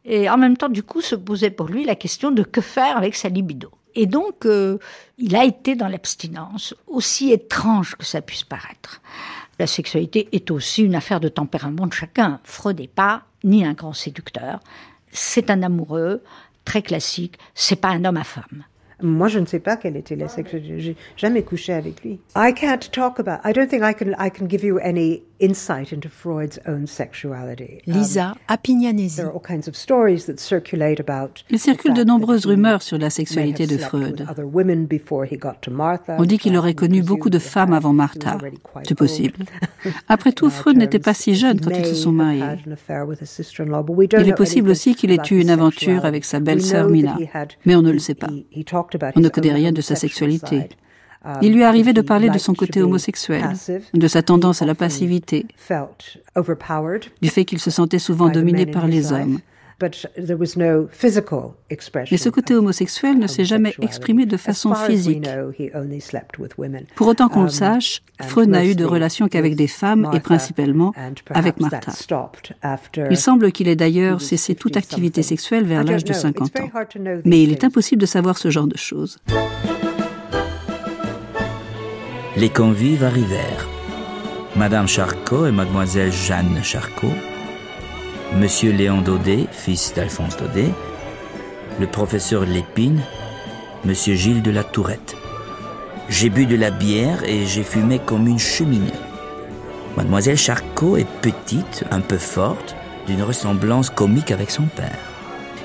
S11: et en même temps, du coup, se posait pour lui la question de que faire avec sa libido. Et donc, euh, il a été dans l'abstinence, aussi étrange que ça puisse paraître. La sexualité est aussi une affaire de tempérament de chacun. Freud n'est pas ni un grand séducteur. C'est un amoureux très classique. C'est pas un homme à femme.
S19: Moi, je ne sais pas quelle était la sexualité. J'ai jamais couché avec lui. I can't talk about. I don't think I can. I can give you any insight into Freud's own sexuality.
S2: Lisa Apignanesi.
S19: There are all kinds of stories that circulate about
S20: Il circule de nombreuses rumeurs sur la sexualité de Freud.
S19: On
S20: dit qu'il aurait connu beaucoup de femmes avant Martha. C'est possible. [laughs] Après tout, Freud n'était pas si jeune quand ils se sont mariés. Il est possible aussi qu'il ait eu une aventure avec sa belle-sœur Mina, mais on ne le sait pas. On ne connaît rien de sa sexualité. Il lui arrivait de parler de son côté homosexuel, de sa tendance à la passivité, du fait qu'il se sentait souvent dominé par les hommes. Mais ce côté homosexuel ne s'est jamais exprimé de façon physique. Pour autant qu'on le sache, Freud n'a eu de relations qu'avec des femmes et principalement avec Martha. Il semble qu'il ait d'ailleurs cessé toute activité sexuelle vers l'âge de 50 ans. Mais il est impossible de savoir ce genre de choses.
S1: Les convives arrivèrent. Madame Charcot et mademoiselle Jeanne Charcot, Monsieur Léon Daudet, fils d'Alphonse Daudet, le professeur Lépine, Monsieur Gilles de la Tourette. J'ai bu de la bière et j'ai fumé comme une cheminée. Mademoiselle Charcot est petite, un peu forte, d'une ressemblance comique avec son père.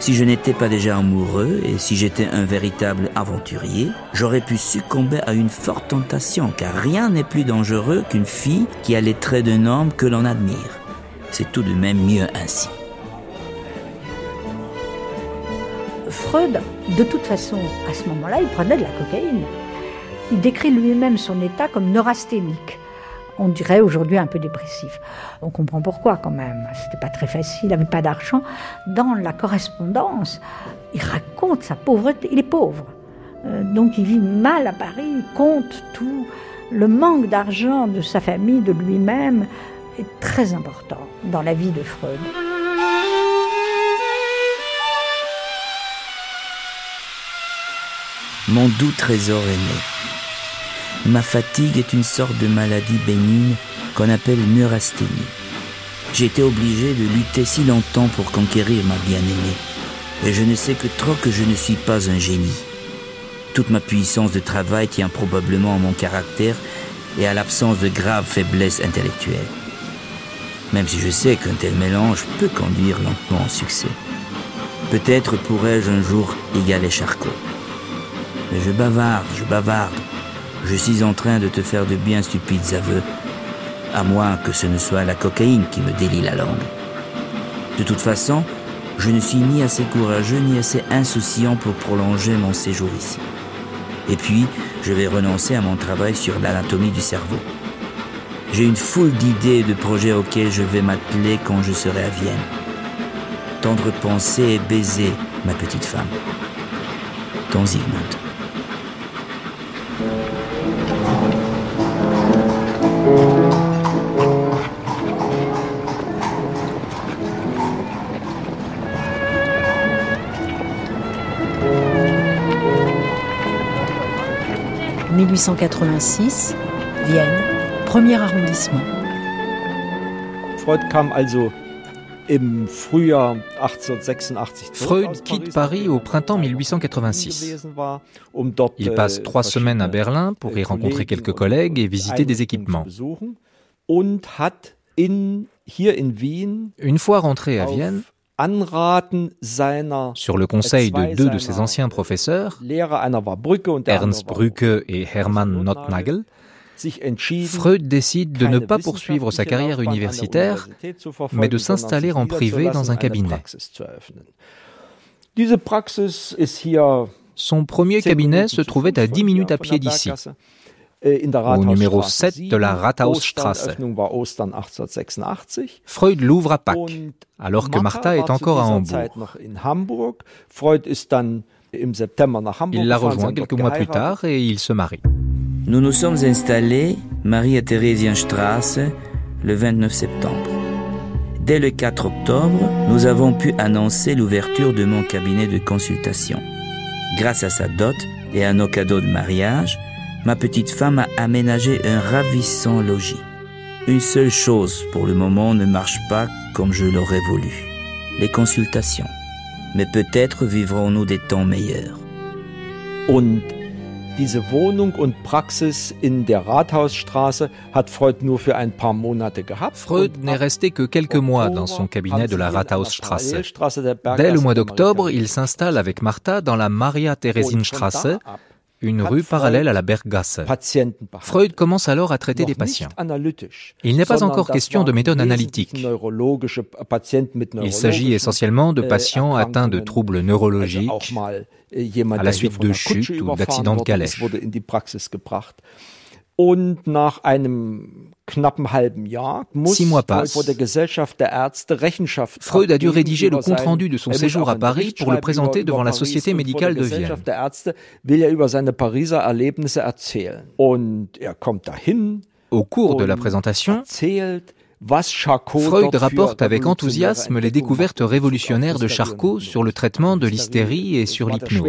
S1: Si je n'étais pas déjà amoureux et si j'étais un véritable aventurier, j'aurais pu succomber à une forte tentation, car rien n'est plus dangereux qu'une fille qui a les traits d'un homme que l'on admire. C'est tout de même mieux ainsi.
S11: Freud, de toute façon, à ce moment-là, il prenait de la cocaïne. Il décrit lui-même son état comme neurasthénique on dirait aujourd'hui un peu dépressif. On comprend pourquoi quand même. C'était pas très facile, il n'avait pas d'argent. Dans la correspondance, il raconte sa pauvreté. Il est pauvre. Euh, donc il vit mal à Paris, il compte tout. Le manque d'argent de sa famille, de lui-même, est très important dans la vie de Freud.
S1: Mon doux trésor aîné. Ma fatigue est une sorte de maladie bénigne qu'on appelle neurasthénie. J'ai été obligé de lutter si longtemps pour conquérir ma bien-aimée. Et je ne sais que trop que je ne suis pas un génie. Toute ma puissance de travail tient probablement à mon caractère et à l'absence de graves faiblesses intellectuelles. Même si je sais qu'un tel mélange peut conduire lentement au succès. Peut-être pourrais-je un jour égaler Charcot. Mais je bavarde, je bavarde, je suis en train de te faire de bien stupides aveux, à moins que ce ne soit la cocaïne qui me délie la langue. De toute façon, je ne suis ni assez courageux ni assez insouciant pour prolonger mon séjour ici. Et puis, je vais renoncer à mon travail sur l'anatomie du cerveau. J'ai une foule d'idées et de projets auxquels je vais m'atteler quand je serai à Vienne. Tendre pensée et baiser, ma petite femme. Ton Zygmunt.
S2: 1886, Vienne, premier arrondissement.
S4: Freud kam also im Frühjahr 1886.
S5: Freud quitte Paris au printemps 1886. Il passe trois semaines à Berlin pour y rencontrer quelques collègues et visiter des équipements. Une fois rentré à Vienne, sur le conseil de deux de ses anciens professeurs, Ernst Brücke et Hermann Notnagel, Freud décide de ne pas poursuivre sa carrière universitaire, mais de s'installer en privé dans un cabinet. Son premier cabinet se trouvait à 10 minutes à pied d'ici, au numéro 7 de la Rathausstrasse. Freud l'ouvre à Pâques, alors que Martha est encore à Hambourg. Il la rejoint quelques mois plus tard et ils se marient.
S1: Nous nous sommes installés, Theresienstrasse, le 29 septembre. Dès le 4 octobre, nous avons pu annoncer l'ouverture de mon cabinet de consultation. Grâce à sa dot et à nos cadeaux de mariage, ma petite femme a aménagé un ravissant logis. Une seule chose pour le moment ne marche pas comme je l'aurais voulu. Les consultations. Mais peut-être vivrons-nous des temps meilleurs.
S4: Und Diese Wohnung und Praxis in der Rathausstraße hat Freud nur für ein paar Monate gehabt.
S5: Freud n'est resté que quelques mois dans son cabinet de la Rathausstraße. Dès le mois d'octobre, il s'installe avec Martha dans la Maria Theresienstraße, une rue parallèle à la Berggasse. Freud commence alors à traiter des patients. Il n'est pas encore question de méthode analytique. Il s'agit essentiellement de patients atteints de troubles neurologiques, à la suite de chutes ou d'accidents de calèche.
S4: Und nach einem knappen halben Jahr muss
S5: Freud a dû rédiger le compte-rendu de son séjour à Paris pour le présenter devant la Société médicale de Vienne.
S4: Er er
S5: Au cours de la présentation, Freud rapporte avec enthousiasme les découvertes révolutionnaires de Charcot sur le traitement de l'hystérie et sur l'hypnose.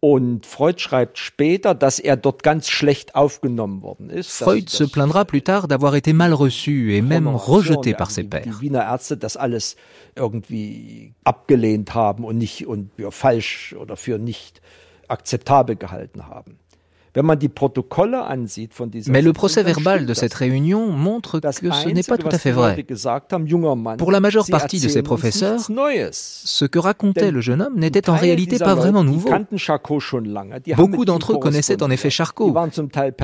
S4: Und Freud schreibt später, dass er dort ganz schlecht aufgenommen worden ist.
S5: Freud se plaindra plus tard d'avoir été mal reçu et même rejeté par ses pairs.
S4: die Wiener Ärzte das alles irgendwie abgelehnt haben und nicht und für falsch oder für nicht akzeptabel gehalten haben.
S5: Mais le procès verbal de cette réunion montre que ce n'est pas tout à fait vrai. Pour la majeure partie de ces professeurs, ce que racontait le jeune homme n'était en réalité pas vraiment nouveau. Beaucoup d'entre eux connaissaient en effet Charcot.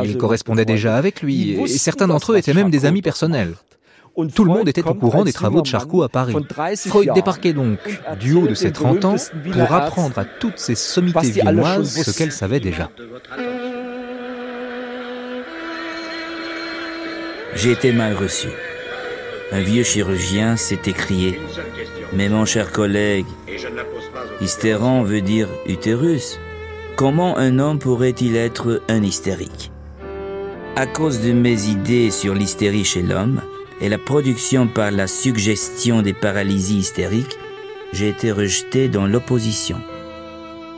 S5: Ils correspondaient déjà avec lui et certains d'entre eux étaient même des amis personnels. Tout le monde était au courant des travaux de Charcot à Paris.
S4: von 30
S5: Freud débarquait donc du haut de ses
S4: den
S5: 30 ans pour apprendre à toutes ces sommités viennoises ce qu'elles savaient déjà.
S1: J'ai été mal reçu. Un vieux chirurgien s'est écrié Mais mon cher collègue, hystéron veut dire utérus. Comment un homme pourrait-il être un hystérique? À cause de mes idées sur l'hystérie chez l'homme et la production par la suggestion des paralysies hystériques, j'ai été rejeté dans l'opposition.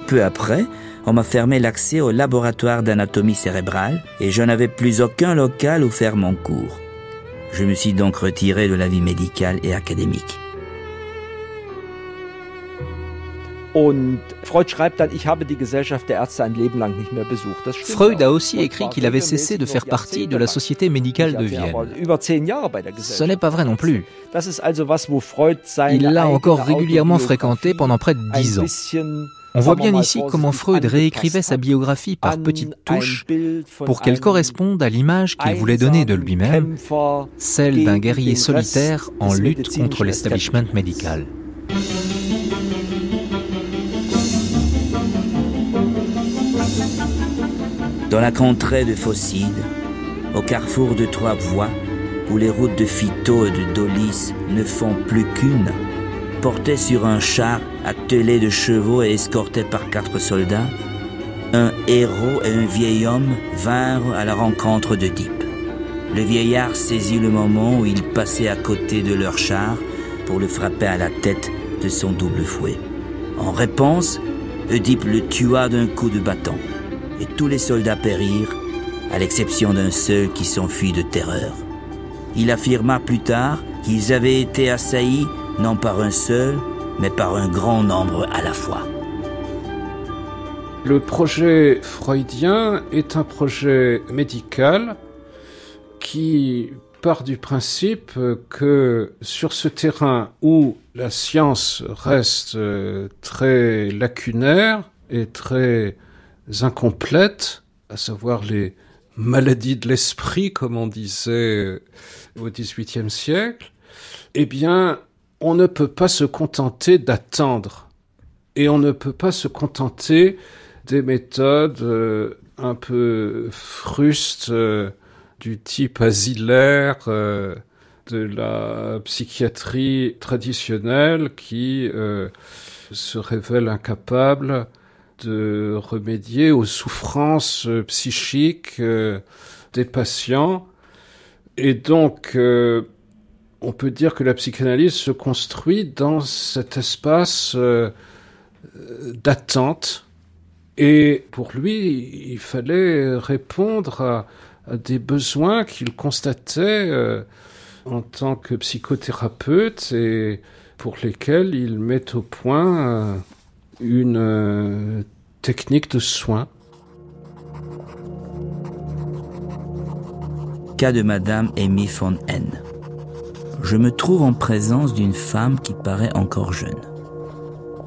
S1: Peu après, on m'a fermé l'accès au laboratoire d'anatomie cérébrale et je n'avais plus aucun local où faire mon cours. Je me suis donc retiré de la vie médicale et académique.
S4: Und Freud schreibt dann, ich habe die Gesellschaft der Ärzte ein Leben lang nicht mehr besucht.
S5: Freud a aussi écrit qu'il avait cessé de faire partie de la Société médicale de Vienne. Ce n'est pas vrai non plus. Il l'a encore régulièrement fréquenté pendant près de dix ans. On voit bien ici comment Freud réécrivait sa biographie par petites touches pour qu'elle corresponde à l'image qu'il voulait donner de lui-même, celle d'un guerrier solitaire en lutte contre l'establishment médical.
S1: Dans la contrée de Phocide, au carrefour de trois voies, où les routes de Phyto et de Dolis ne font plus qu'une, porté sur un char attelé de chevaux et escorté par quatre soldats, un héros et un vieil homme vinrent à la rencontre d'Oedipe. Le vieillard saisit le moment où il passait à côté de leur char pour le frapper à la tête de son double fouet. En réponse, Oedipe le tua d'un coup de bâton, et tous les soldats périrent, à l'exception d'un seul qui s'enfuit de terreur. Il affirma plus tard qu'ils avaient été assaillis non par un seul, mais par un grand nombre à la fois.
S7: Le projet freudien est un projet médical qui part du principe que sur ce terrain où la science reste euh, très lacunaire et très incomplète, à savoir les maladies de l'esprit, comme on disait au XVIIIe siècle, eh bien, on ne peut pas se contenter d'attendre. Et on ne peut pas se contenter des méthodes euh, un peu frustes euh, du type asilaire euh, de la psychiatrie traditionnelle qui se révèle incapable de remédier aux souffrances euh, psychiques euh, des patients. Et donc, euh, on peut dire que la psychanalyse se construit dans cet espace d'attente. Et pour lui, il fallait répondre à, des besoins qu'il constatait en tant que psychothérapeute et pour lesquels il met au point une euh, techniques de soins.
S1: Cas de Madame Amy von N. Je me trouve en présence d'une femme qui paraît encore jeune.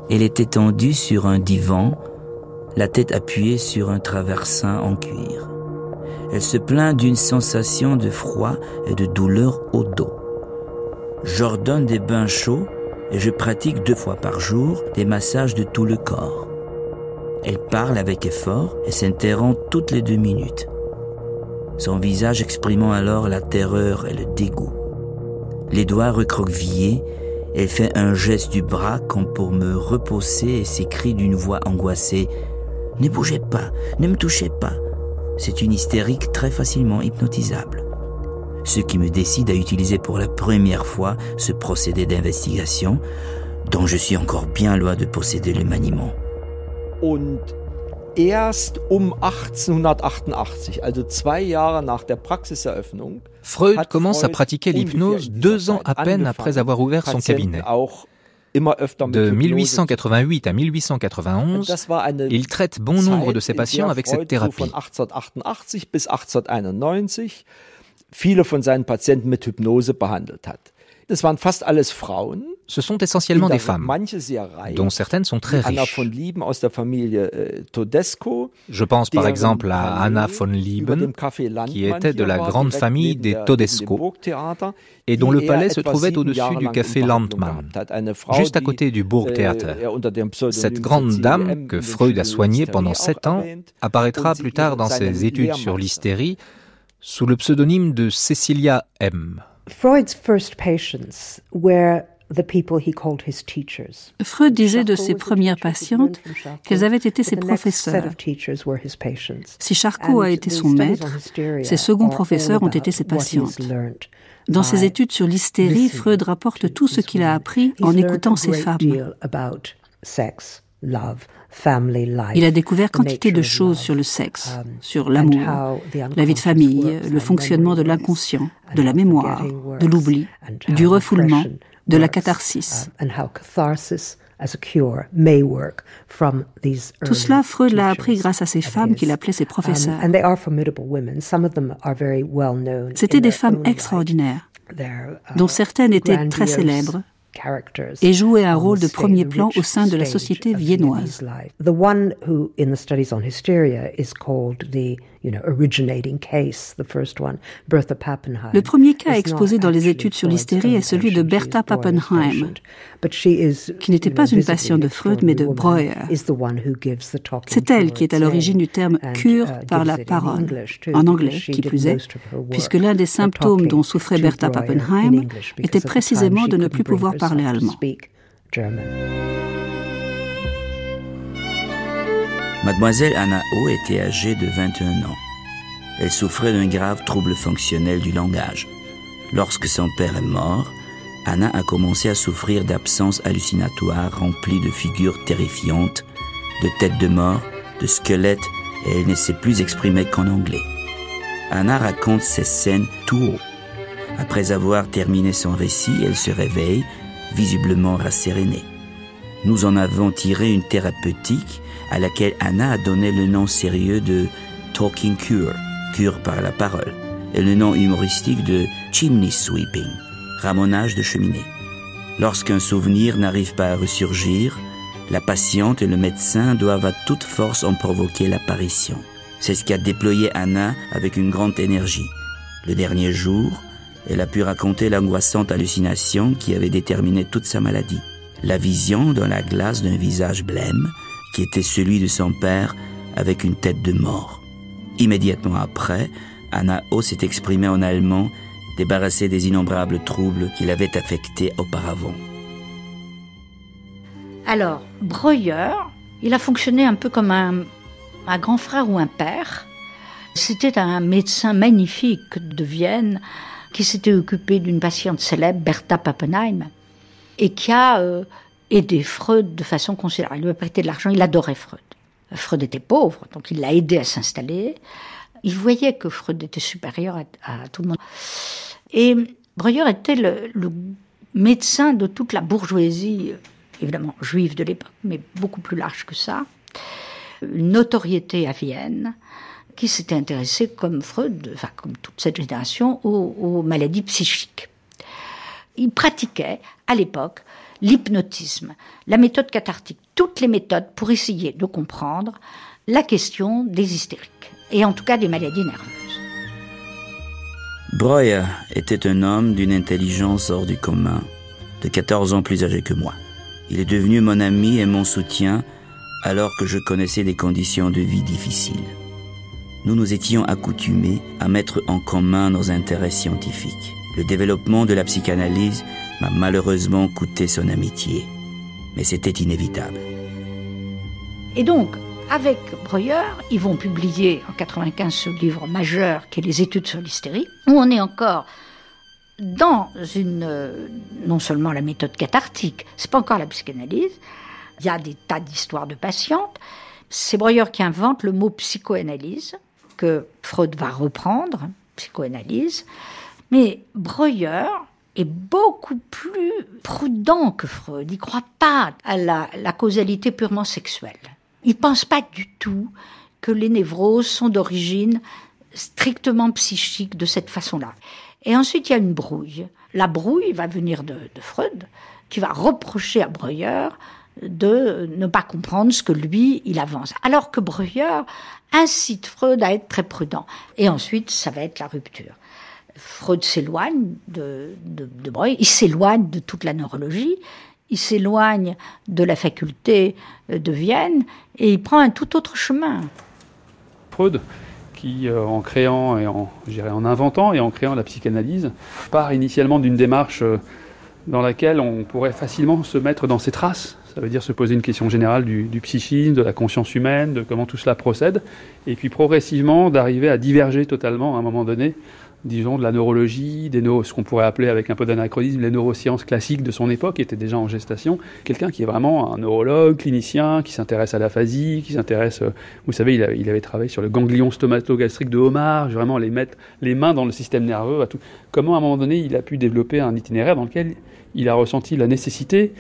S1: Elle est étendue sur un divan, la tête appuyée sur un traversin en cuir. Elle se plaint d'une sensation de froid et de douleur au dos. J'ordonne des bains chauds je pratique deux fois par jour des massages de tout le corps. Elle parle avec effort et s'interrompt toutes les deux minutes. Son visage exprimant alors la terreur et le dégoût. Les doigts recroquevillés, elle fait un geste du bras comme pour me reposer et s'écrie d'une voix angoissée ⁇ Ne bougez pas, ne me touchez pas !⁇ C'est une hystérique très facilement hypnotisable. Ce qui me décide à utiliser pour la première fois ce procédé d'investigation, dont je suis encore bien loin de posséder le maniement.
S4: Und erst um 1888, also zwei Jahre nach der Praxiseröffnung,
S5: Freud commence à pratiquer l'hypnose deux ans à peine après avoir ouvert son cabinet. De 1888 à 1891, il traite bon nombre de ses patients avec cette thérapie.
S4: Bis 1891 viele von seinen Patienten mit Hypnose behandelt hat. Das waren fast alles Frauen.
S5: Ce sont essentiellement des femmes, dont certaines sont très riches.
S4: Äh,
S5: Je pense par exemple à Anna von Lieben, qui était de la grande famille des Todesco, et dont le palais se trouvait au-dessus du café Landmann, juste à côté du Burgtheater.
S4: Äh,
S5: Cette grande dame, que Freud a soignée pendant sept ans, apparaîtra plus tard dans ses études sur l'hystérie sous le pseudonyme de Cecilia M.
S19: Freud's first patients were the people he called his teachers.
S20: Freud disait de ses premières patientes qu'elles avaient été ses professeurs. Si Charcot a été son maître, ses seconds professeurs ont été ses patientes. Dans ses études sur l'hystérie, Freud rapporte tout ce qu'il a appris en écoutant ces femmes. Il a découvert quantité de choses sur le sexe, um, sur l'amour, la vie de famille, le fonctionnement de l'inconscient, de la mémoire, de l'oubli, du refoulement, de la catharsis. Tout cela, Freud l'a appris grâce à ces femmes qu'il appelait ses um, professeurs. C'étaient des femmes extraordinaires, dont uh, certaines étaient très célèbres, et jouait un rôle de premier plan au sein de la société viennoise. Le premier cas exposé dans les études sur l'hystérie est celui de Bertha Pappenheim, qui n'était pas une patiente de Freud mais de Breuer. C'est elle qui est à l'origine du terme cure uh, par la parole, en anglais qui plus est, puisque l'un des symptômes dont souffrait Bertha Pappenheim était précisément de ne plus pouvoir parler allemand.
S1: Mademoiselle Anna O était âgée de 21 ans. Elle souffrait d'un grave trouble fonctionnel du langage. Lorsque son père est mort, Anna a commencé à souffrir d'absence hallucinatoire remplie de figures terrifiantes, de têtes de mort, de squelettes, et elle ne sait plus exprimer qu'en anglais. Anna raconte ces scènes tout haut. Après avoir terminé son récit, elle se réveille, visiblement rassérénée. Nous en avons tiré une thérapeutique à laquelle Anna a donné le nom sérieux de Talking Cure, cure par la parole, et le nom humoristique de Chimney Sweeping, ramonage de cheminée. Lorsqu'un souvenir n'arrive pas à ressurgir, la patiente et le médecin doivent à toute force en provoquer l'apparition. C'est ce qu'a déployé Anna avec une grande énergie. Le dernier jour, elle a pu raconter l'angoissante hallucination qui avait déterminé toute sa maladie. La vision dans la glace d'un visage blême, qui était celui de son père avec une tête de mort. Immédiatement après, Anna O s'est exprimée en allemand, débarrassée des innombrables troubles qui l'avaient affectée auparavant.
S11: Alors, Breuer, il a fonctionné un peu comme un, un grand frère ou un père. C'était un médecin magnifique de Vienne qui s'était occupé d'une patiente célèbre, Bertha Pappenheim, et qui a euh, aidé Freud de façon considérable. Il lui a prêté de l'argent, il adorait Freud. Freud était pauvre, donc il l'a aidé à s'installer. Il voyait que Freud était supérieur à, tout le monde. Et Breuer était le, médecin de toute la bourgeoisie, évidemment juive de l'époque, mais beaucoup plus large que ça. notoriété à Vienne qui s'était intéressé, comme Freud, enfin comme toute cette génération, aux, maladies psychiques. Il pratiquait à l'époque l'hypnotisme, la méthode cathartique, toutes les méthodes pour essayer de comprendre la question des hystériques, et en tout cas des maladies nerveuses.
S1: Breuer était un homme d'une intelligence hors du commun, de 14 ans plus âgé que moi. Il est devenu mon ami et mon soutien alors que je connaissais des conditions de vie difficiles nous nous étions accoutumés à mettre en commun nos intérêts scientifiques. Le développement de la psychanalyse m'a malheureusement coûté son amitié, mais c'était inévitable.
S11: Et donc, avec Breuer, ils vont publier en 95 ce livre majeur qui est Les études sur l'hystérie, où on est encore dans une non seulement la méthode cathartique, c'est pas encore la psychanalyse, il y a des tas d'histoires de patientes. C'est Breuer qui invente le mot psychoanalyse que Freud va reprendre, psychoanalyse, mais Breuer beaucoup plus prudent que Freud. Il ne croit pas à la, la causalité purement sexuelle. Il ne pense pas du tout que les névroses sont d'origine strictement psychique de cette façon-là. Et ensuite, il y a une brouille. La brouille va venir de, de Freud, qui va reprocher à Breuer de ne pas comprendre ce que lui, il avance. Alors que Breuer incite Freud à être très prudent. Et ensuite, ça va être la rupture. Freud s'éloigne de, de, Breuer, il s'éloigne de toute la neurologie, il s'éloigne de la faculté de Vienne. Et il prend un tout autre chemin.
S18: Freud, qui euh, en créant et en, en inventant et en créant la psychanalyse, part initialement d'une démarche euh, dans laquelle on pourrait facilement se mettre dans ses traces, ça veut dire se poser une question générale du, psychisme, de la conscience humaine, de comment tout cela procède, et puis progressivement d'arriver à diverger totalement à un moment donné, disons, de la neurologie, des ce qu'on pourrait appeler avec un peu d'anachronisme les neurosciences classiques de son époque, qui étaient déjà en gestation. Quelqu'un qui est vraiment un neurologue, clinicien, qui s'intéresse à l'aphasie, qui s'intéresse, euh, vous savez, il, avait travaillé sur le ganglion stomatogastrique de Homard, vraiment les mettre les mains dans le système nerveux. À tout. Comment à un moment donné il a pu développer un itinéraire dans lequel il a ressenti la nécessité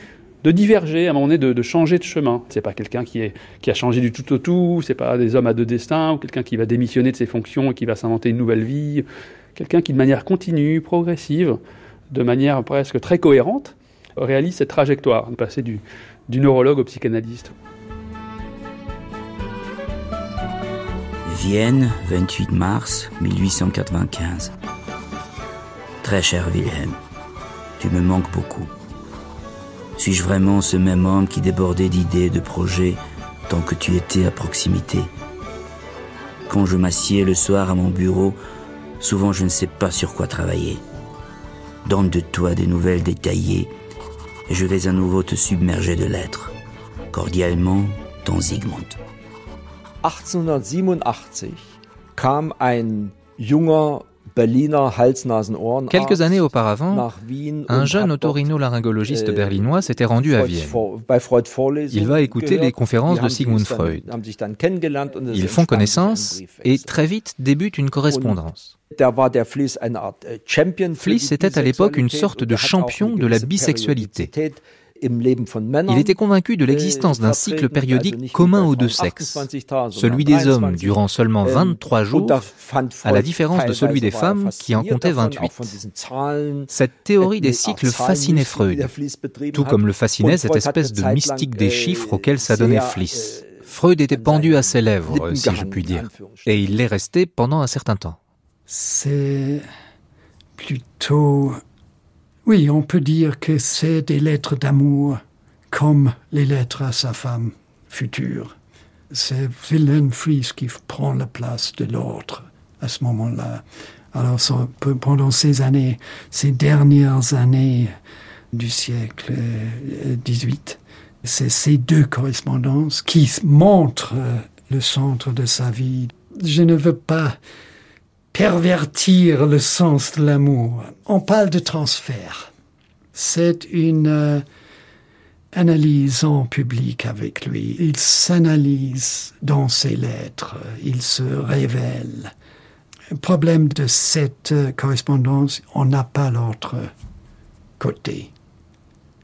S18: de diverger, à un moment donné, de, changer de chemin. C'est pas quelqu'un qui, qui a changé du tout au tout, c'est pas des hommes à deux destins, ou quelqu'un qui va démissionner de ses fonctions et qui va s'inventer une nouvelle vie. Quelqu'un qui, de manière continue, progressive, de manière presque très cohérente, réalise cette trajectoire, de passer du, neurologue au psychanalyste.
S1: Vienne, 28 mars 1895. Très cher Wilhelm, tu me manques beaucoup. Suis-je vraiment ce même homme qui débordait d'idées, de projets, tant que tu étais à proximité? Quand je m'assieds le soir à mon bureau, souvent je ne sais pas sur quoi travailler. Donne de toi des nouvelles détaillées, et je vais à nouveau te submerger de lettres. Cordialement, ton Zygmunt.
S4: 1887 kam ein junger
S5: Quelques années auparavant, un jeune otorino-laryngologiste äh, berlinois s'était rendu à Vienne. Il va écouter les conférences de Sigmund Freud. Ils font connaissance et très vite débute une correspondance. Fliss était à l'époque une sorte de champion de la bisexualité. Il était convaincu de l'existence d'un cycle périodique commun aux deux sexes, celui des hommes durant seulement 23 jours, à la différence de celui des femmes qui en comptait 28. Cette théorie des cycles fascinait Freud, tout comme le fascinait cette espèce de mystique des chiffres auquel s'adonnait Fliss. Freud était pendu à ses lèvres, si je puis dire, et il l'est resté pendant un certain temps.
S6: C'est plutôt oui, on peut dire que c'est des lettres d'amour comme les lettres à sa femme future. C'est Wilhelm Fries qui prend la place de l'autre à ce moment-là. Alors pendant ces années, ces dernières années du siècle XVIII, c'est ces deux correspondances qui montrent le centre de sa vie. Je ne veux pas pervertir le sens de l'amour. On parle de transfert. C'est une euh, analyse en public avec lui. Il s'analyse dans ses lettres, il se révèle. Le problème de cette euh, correspondance, on n'a pas l'autre côté.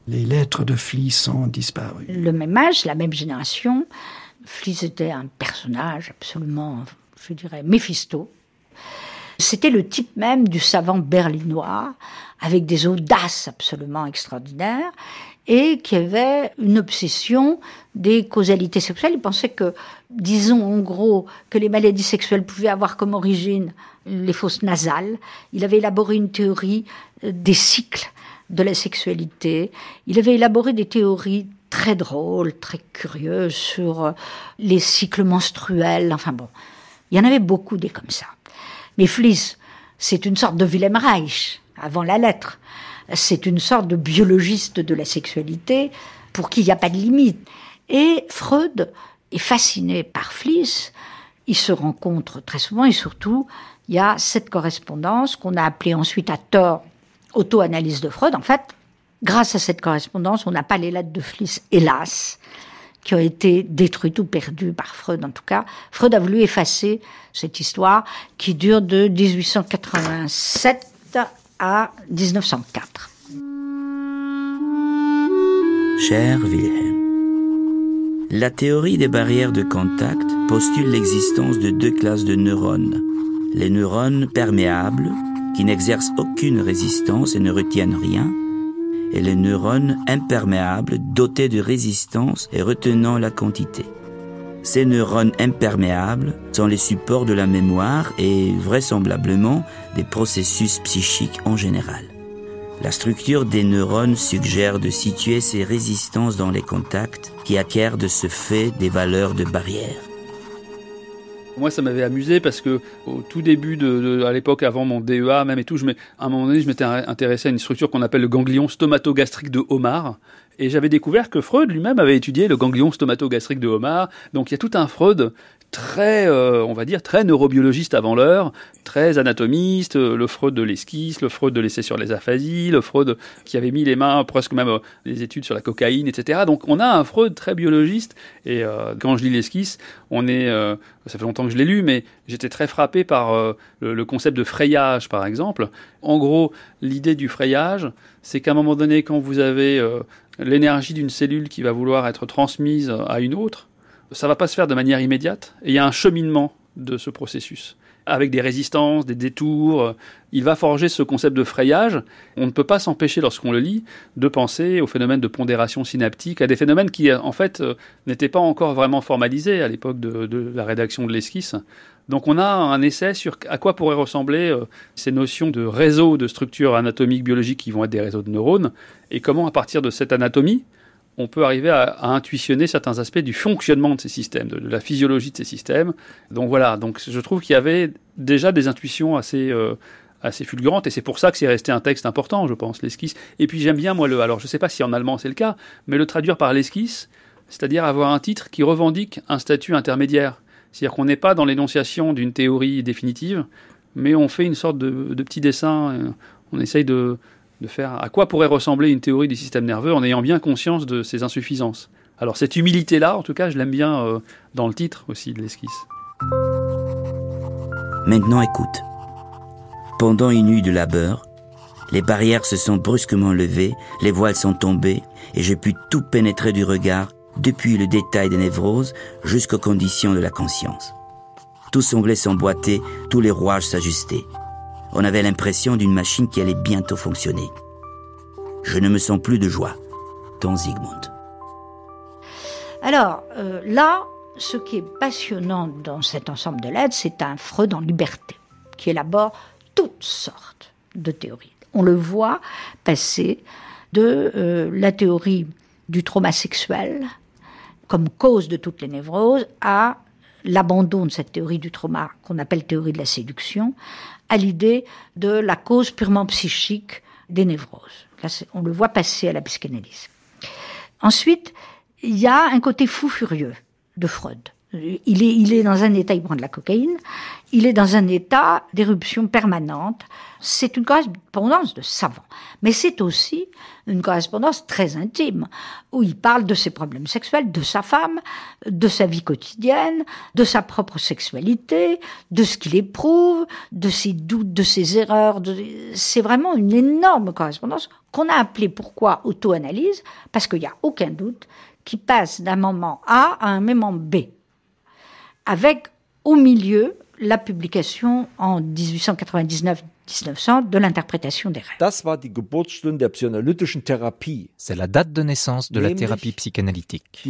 S6: Les lettres de Flies sont disparues.
S11: Le même âge, la même génération, Fliss était un personnage absolument, je dirais, Méphisto. C'était le type même du savant berlinois, avec des audaces absolument extraordinaires, et qui avait une obsession des causalités sexuelles. Il pensait que, disons en gros, que les maladies sexuelles pouvaient avoir comme origine les fosses nasales. Il avait élaboré une théorie euh, des cycles de la sexualité. Il avait élaboré des théories très drôles, très curieuses sur euh, les cycles menstruels. Enfin bon, il y en avait beaucoup des comme ça. Mais Fliss, c'est une sorte de Wilhelm Reich, avant la lettre. C'est une sorte de biologiste de la sexualité pour qui il n'y a pas de limite. Et Freud est fasciné par Fliss. Ils se rencontrent très souvent et surtout, il y a cette correspondance qu'on a appelée ensuite à tort auto-analyse de Freud. En fait, grâce à cette correspondance, on n'a pas les lettres de Fliss, hélas, qui ont été détruites ou perdues par Freud en tout cas. Freud a voulu effacer cette histoire qui dure de 1887 à 1904.
S1: Cher Wilhelm, la théorie des barrières de contact postule l'existence de deux classes de neurones. Les neurones perméables, qui n'exercent aucune résistance et ne retiennent rien, et les neurones imperméables dotés de résistance et retenant la quantité. Ces neurones imperméables sont les supports de la mémoire et vraisemblablement des processus psychiques en général. La structure des neurones suggère de situer ces résistances dans les contacts qui acquièrent de ce fait des valeurs de barrière.
S18: Moi, ça m'avait amusé parce que au tout début de, à l'époque, avant mon DEA même et tout, je à un moment donné, je m'étais intéressé à une structure qu'on appelle le ganglion stomatogastrique de Homard. Et j'avais découvert que Freud lui-même avait étudié le ganglion stomatogastrique de Homard. Donc il y a tout un Freud très, euh, on va dire, très neurobiologiste avant l'heure, très anatomiste, euh, le Freud de l'esquisse, le Freud de l'essai sur les aphasies, le Freud qui avait mis les mains, presque même euh, des études sur la cocaïne, etc. Donc on a un Freud très biologiste, et quand je lis l'esquisse, on est, ça fait longtemps que je l'ai lu, mais j'étais très frappé par le, concept de frayage, par exemple. En gros, l'idée du frayage, c'est qu'à un moment donné, quand vous avez l'énergie d'une cellule qui va vouloir être transmise à une autre, ça va pas se faire de manière immédiate. Il y a un cheminement de ce processus avec des résistances, des détours. Il va forger ce concept de frayage. On ne peut pas s'empêcher, lorsqu'on le lit, de penser au phénomène de pondération synaptique, à des phénomènes qui, en fait, euh, n'étaient pas encore vraiment formalisés à l'époque de, la rédaction de l'esquisse. Donc on a un essai sur à quoi pourraient ressembler euh, ces notions de réseaux de structures anatomiques, biologiques qui vont être des réseaux de neurones, et comment, à partir de cette anatomie, on peut arriver à, intuitionner certains aspects du fonctionnement de ces systèmes, de, la physiologie de ces systèmes. Donc voilà, donc je trouve qu'il y avait déjà des intuitions assez, euh, assez fulgurantes, et c'est pour ça que c'est resté un texte important, je pense, l'esquisse. Et puis j'aime bien, moi, le, alors je ne sais pas si en allemand c'est le cas, mais le traduire par l'esquisse, c'est-à-dire avoir un titre qui revendique un statut intermédiaire. C'est-à-dire qu'on n'est pas dans l'énonciation d'une théorie définitive, mais on fait une sorte de, de petit dessin, euh, on essaye de, de faire à quoi pourrait ressembler une théorie du système nerveux en ayant bien conscience de ses insuffisances. Alors cette humilité-là, en tout cas, je l'aime bien euh, dans le titre aussi de l'esquisse.
S1: Maintenant écoute. Pendant une nuit de labeur, les barrières se sont brusquement levées, les voiles sont tombées, et j'ai pu tout pénétrer du regard, depuis le détail des névroses jusqu'aux conditions de la conscience. Tout semblait s'emboîter, tous les rouages s'ajuster. On avait l'impression d'une machine qui allait bientôt fonctionner. Je ne me sens plus de joie. Ton Zygmunt.
S11: Alors, euh, là, ce qui est passionnant dans cet ensemble de lettres, c'est un Freud en liberté, qui élabore toutes sortes de théories. On le voit passer de euh, la théorie du trauma sexuel comme cause de toutes les névroses à l'abandon de cette théorie du trauma qu'on appelle théorie de la séduction, à l'idée de la cause purement psychique des névroses. Là, on le voit passer à la psychanalyse. Ensuite, il y a un côté fou furieux de Freud. Il est, dans un état, il prend de la cocaïne, il est dans un état d'éruption permanente. C'est une correspondance de savant, mais c'est aussi une correspondance très intime, où il parle de ses problèmes sexuels, de sa femme, de sa vie quotidienne, de sa propre sexualité, de ce qu'il éprouve, de ses doutes, de ses erreurs. C'est vraiment une énorme correspondance qu'on a appelée pourquoi auto-analyse, parce qu'il n'y a aucun doute qui passe d'un moment A à un moment B, avec au milieu la publication en 1899-1900 de l'interprétation des rêves.
S5: C'est la date de naissance de la thérapie psychanalytique.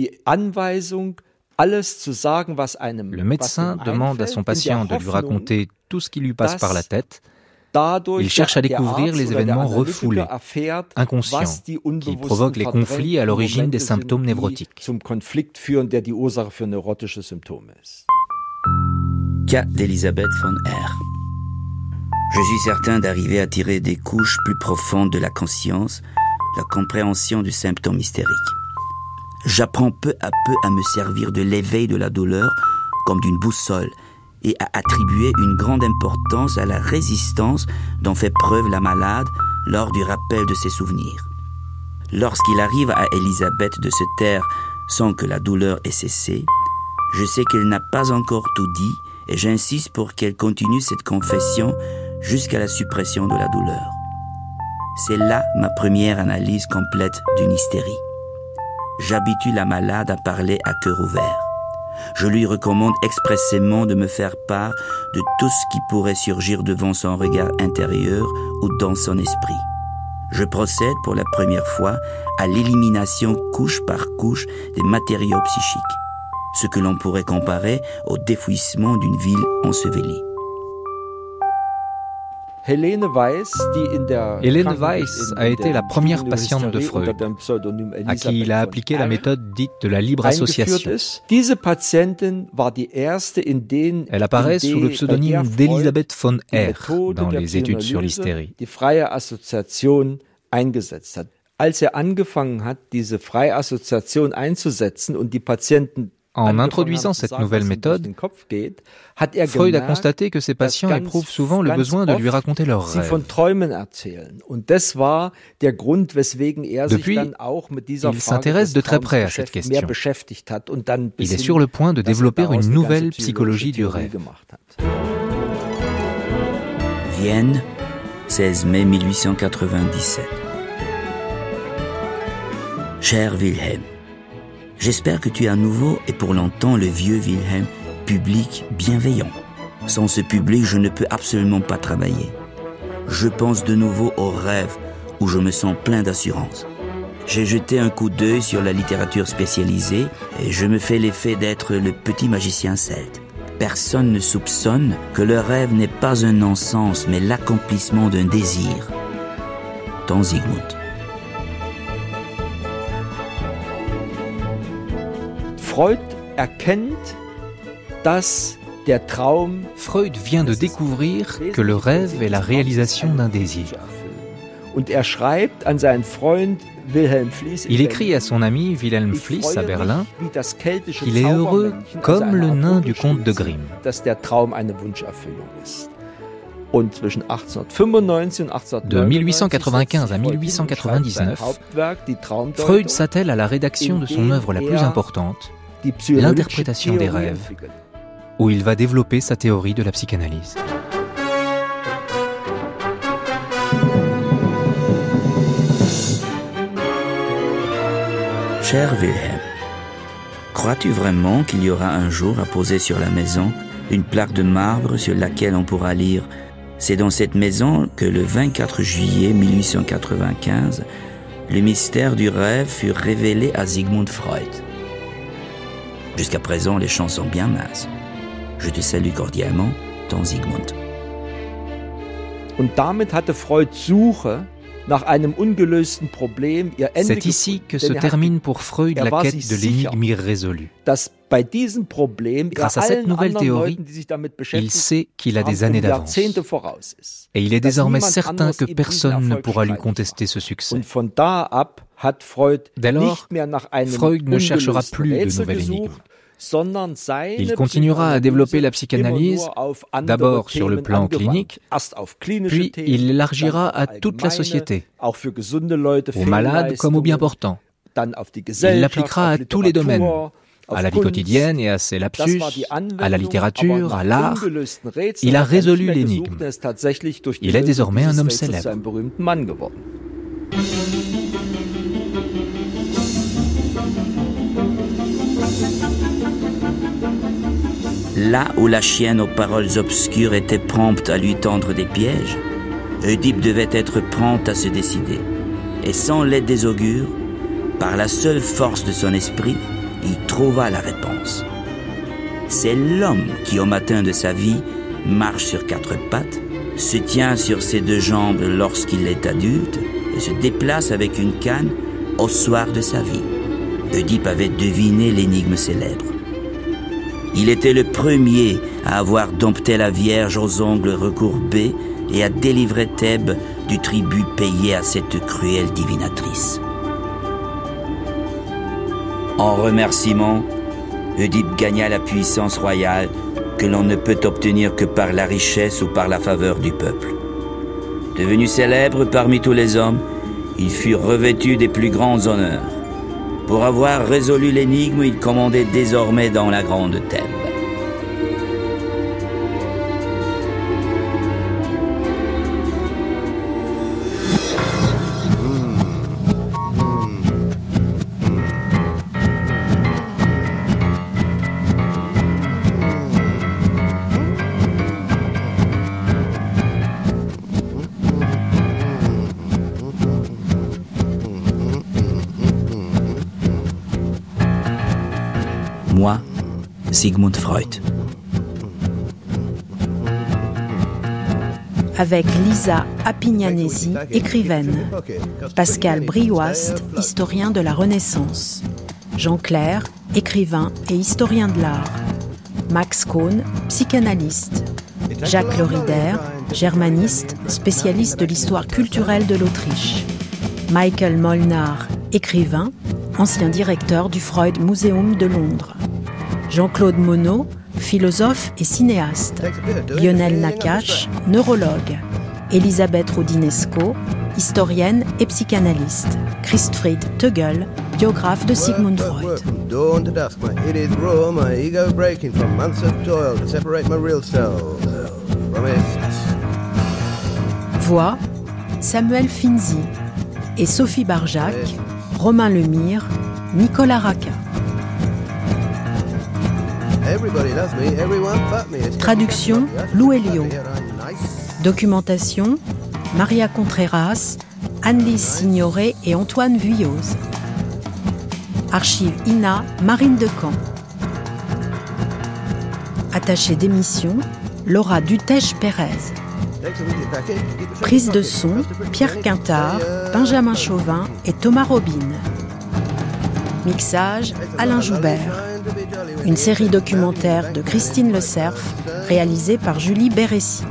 S5: Le médecin demande à son patient de lui raconter tout ce qui lui passe par la tête. Il cherche à découvrir les événements refoulés, inconscients, qui provoquent les conflits à l'origine des symptômes névrotiques.
S1: Cas d'Elisabeth von R. Je suis certain d'arriver à tirer des couches plus profondes de la conscience la compréhension du symptôme hystérique. J'apprends peu à peu à me servir de l'éveil de la douleur comme d'une boussole et à attribuer une grande importance à la résistance dont fait preuve la malade lors du rappel de ses souvenirs. Lorsqu'il arrive à Elisabeth de se taire sans que la douleur ait cessé, je sais qu'elle n'a pas encore tout dit et j'insiste pour qu'elle continue cette confession jusqu'à la suppression de la douleur. C'est là ma première analyse complète d'une hystérie. J'habitue la malade à parler à cœur ouvert. Je lui recommande expressément de me faire part de tout ce qui pourrait surgir devant son regard intérieur ou dans son esprit. Je procède pour la première fois à l'élimination couche par couche des matériaux psychiques ce que l'on pourrait comparer au défouissement d'une ville ensevelie.
S5: Hélène Weiss a été la première patiente de Freud, à qui il a appliqué la méthode dite de la libre association. Elle apparaît sous le pseudonyme d'Elisabeth von R dans les études sur l'hystérie.
S4: Als er angefangen hat, diese freie Assoziation einzusetzen und die Patienten
S5: en introduisant cette nouvelle méthode, Freud a constaté que ses patients éprouvent souvent le besoin de lui raconter leurs rêves. Depuis, il s'intéresse de très près à cette question. Il est sur le point de développer une nouvelle psychologie du rêve.
S1: Vienne, 16 mai 1897. Cher Wilhelm, J'espère que tu es à nouveau et pour longtemps le vieux Wilhelm, public bienveillant. Sans ce public, je ne peux absolument pas travailler. Je pense de nouveau aux rêves où je me sens plein d'assurance. J'ai jeté un coup d'œil sur la littérature spécialisée et je me fais l'effet d'être le petit magicien celte. Personne ne soupçonne que le rêve n'est pas un non-sens mais l'accomplissement d'un désir. Zygmunt.
S4: Freud erkennt, dass der Traum
S5: Freud vient de découvrir que le rêve est la réalisation d'un désir.
S4: Und er schreibt an seinen Freund Wilhelm Fliess
S5: Il écrit à son ami Wilhelm Fliess à Berlin qu'il est heureux comme le nain du conte de Grimm.
S4: Dass der Traum eine Wunscherfüllung ist. Und zwischen 1895 und 1899,
S5: de 1895 à 1899, Freud s'attelle à la rédaction de son œuvre la plus importante, l'interprétation des rêves, où il va développer sa théorie de la psychanalyse.
S1: Cher Wilhelm, crois-tu vraiment qu'il y aura un jour à poser sur la maison une plaque de marbre sur laquelle on pourra lire C'est dans cette maison que le 24 juillet 1895, le mystère du rêve fut révélé à Sigmund Freud. Jusqu'à présent, les chances sont bien minces. Je te salue cordialement, ton Sigmund.
S4: Und damit hatte Freud Suche nach einem ungelösten Problem ihr Ende
S5: C'est ici que se termine pour Freud la quête de l'énigme irrésolue.
S4: Dass bei diesem Problem
S5: Grâce à cette nouvelle théorie, il sait qu'il a des années d'avance. Et il est désormais certain que personne ne pourra lui contester ce succès. Dès lors, Freud ne cherchera plus de nouvelles énigmes. Il continuera à développer la psychanalyse d'abord sur le plan clinique, puis il l'élargira à toute la société, aux malades comme aux bien portants. Il l'appliquera à tous les domaines, à la vie quotidienne et à ses lapsus, à la littérature, à l'art. Il a résolu l'énigme. Il est désormais un homme célèbre.
S1: Là où la chienne aux paroles obscures était prompte à lui tendre des pièges, Oedipe devait être prompte à se décider. Et sans l'aide des augures, par la seule force de son esprit, il trouva la réponse. C'est l'homme qui, au matin de sa vie, marche sur quatre pattes, se tient sur ses deux jambes lorsqu'il est adulte et se déplace avec une canne au soir de sa vie. Oedipe avait deviné l'énigme célèbre. Il était le premier à avoir dompté la Vierge aux ongles recourbés et à délivrer Thèbes du tribut payé à cette cruelle divinatrice. En remerciement, Oedipe gagna la puissance royale que l'on ne peut obtenir que par la richesse ou par la faveur du peuple. Devenu célèbre parmi tous les hommes, il fut revêtu des plus grands honneurs. Pour avoir résolu l'énigme, il commandait désormais dans la grande Thèbes. Sigmund Freud.
S2: Avec Lisa Apignanesi, écrivaine. Pascal Brioast, historien de la Renaissance. Jean Clair, écrivain et historien de l'art. Max Kohn, psychanalyste. Jacques Lorider, germaniste, spécialiste de l'histoire culturelle de l'Autriche. Michael Molnar, écrivain, ancien directeur du Freud Museum de Londres. Jean-Claude Monod, philosophe et cinéaste. Lionel Nakache, neurologue. Elisabeth Rodinesco, historienne et psychanalyste. Christfried Tögel, biographe de Sigmund Freud. Voix Samuel Finzi et Sophie Barjac, Romain Lemire, Nicolas Racca. Traduction Lou Elio. Documentation Maria Contreras, Anne-Lise Signoret et Antoine Vuilloz. Archive INA Marine Decamp. Attaché d'émission Laura Dutèche-Pérez. Prise de son Pierre Quintard, Benjamin Chauvin et Thomas Robin. Mixage Alain Joubert. Une série documentaire de Christine Le Cerf, réalisée par Julie Béressi.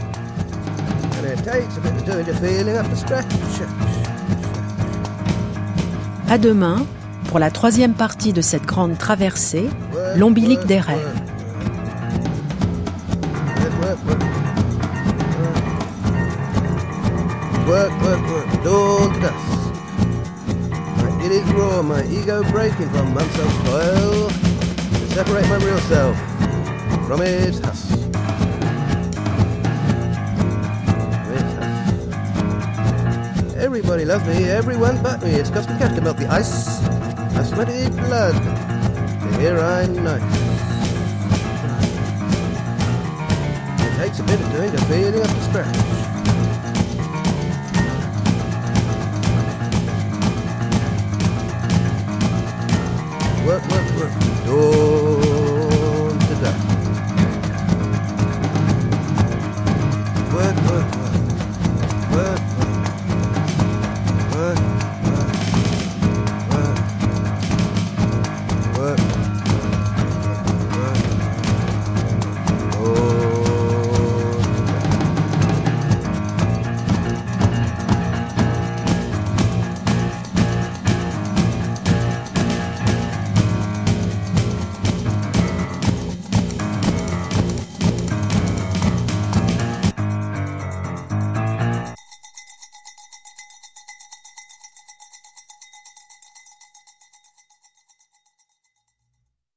S2: À demain pour la troisième partie de cette grande traversée, l'ombilic des rêves.
S3: Work, work, work, dusk. It is raw, my ego breaking from months of toil to separate my real self from its husk. Everybody loves me, everyone but me. It's custom cash to melt the ice. I sweaty blood hear I'm nice. It takes a bit of doing to feeling up to scratch.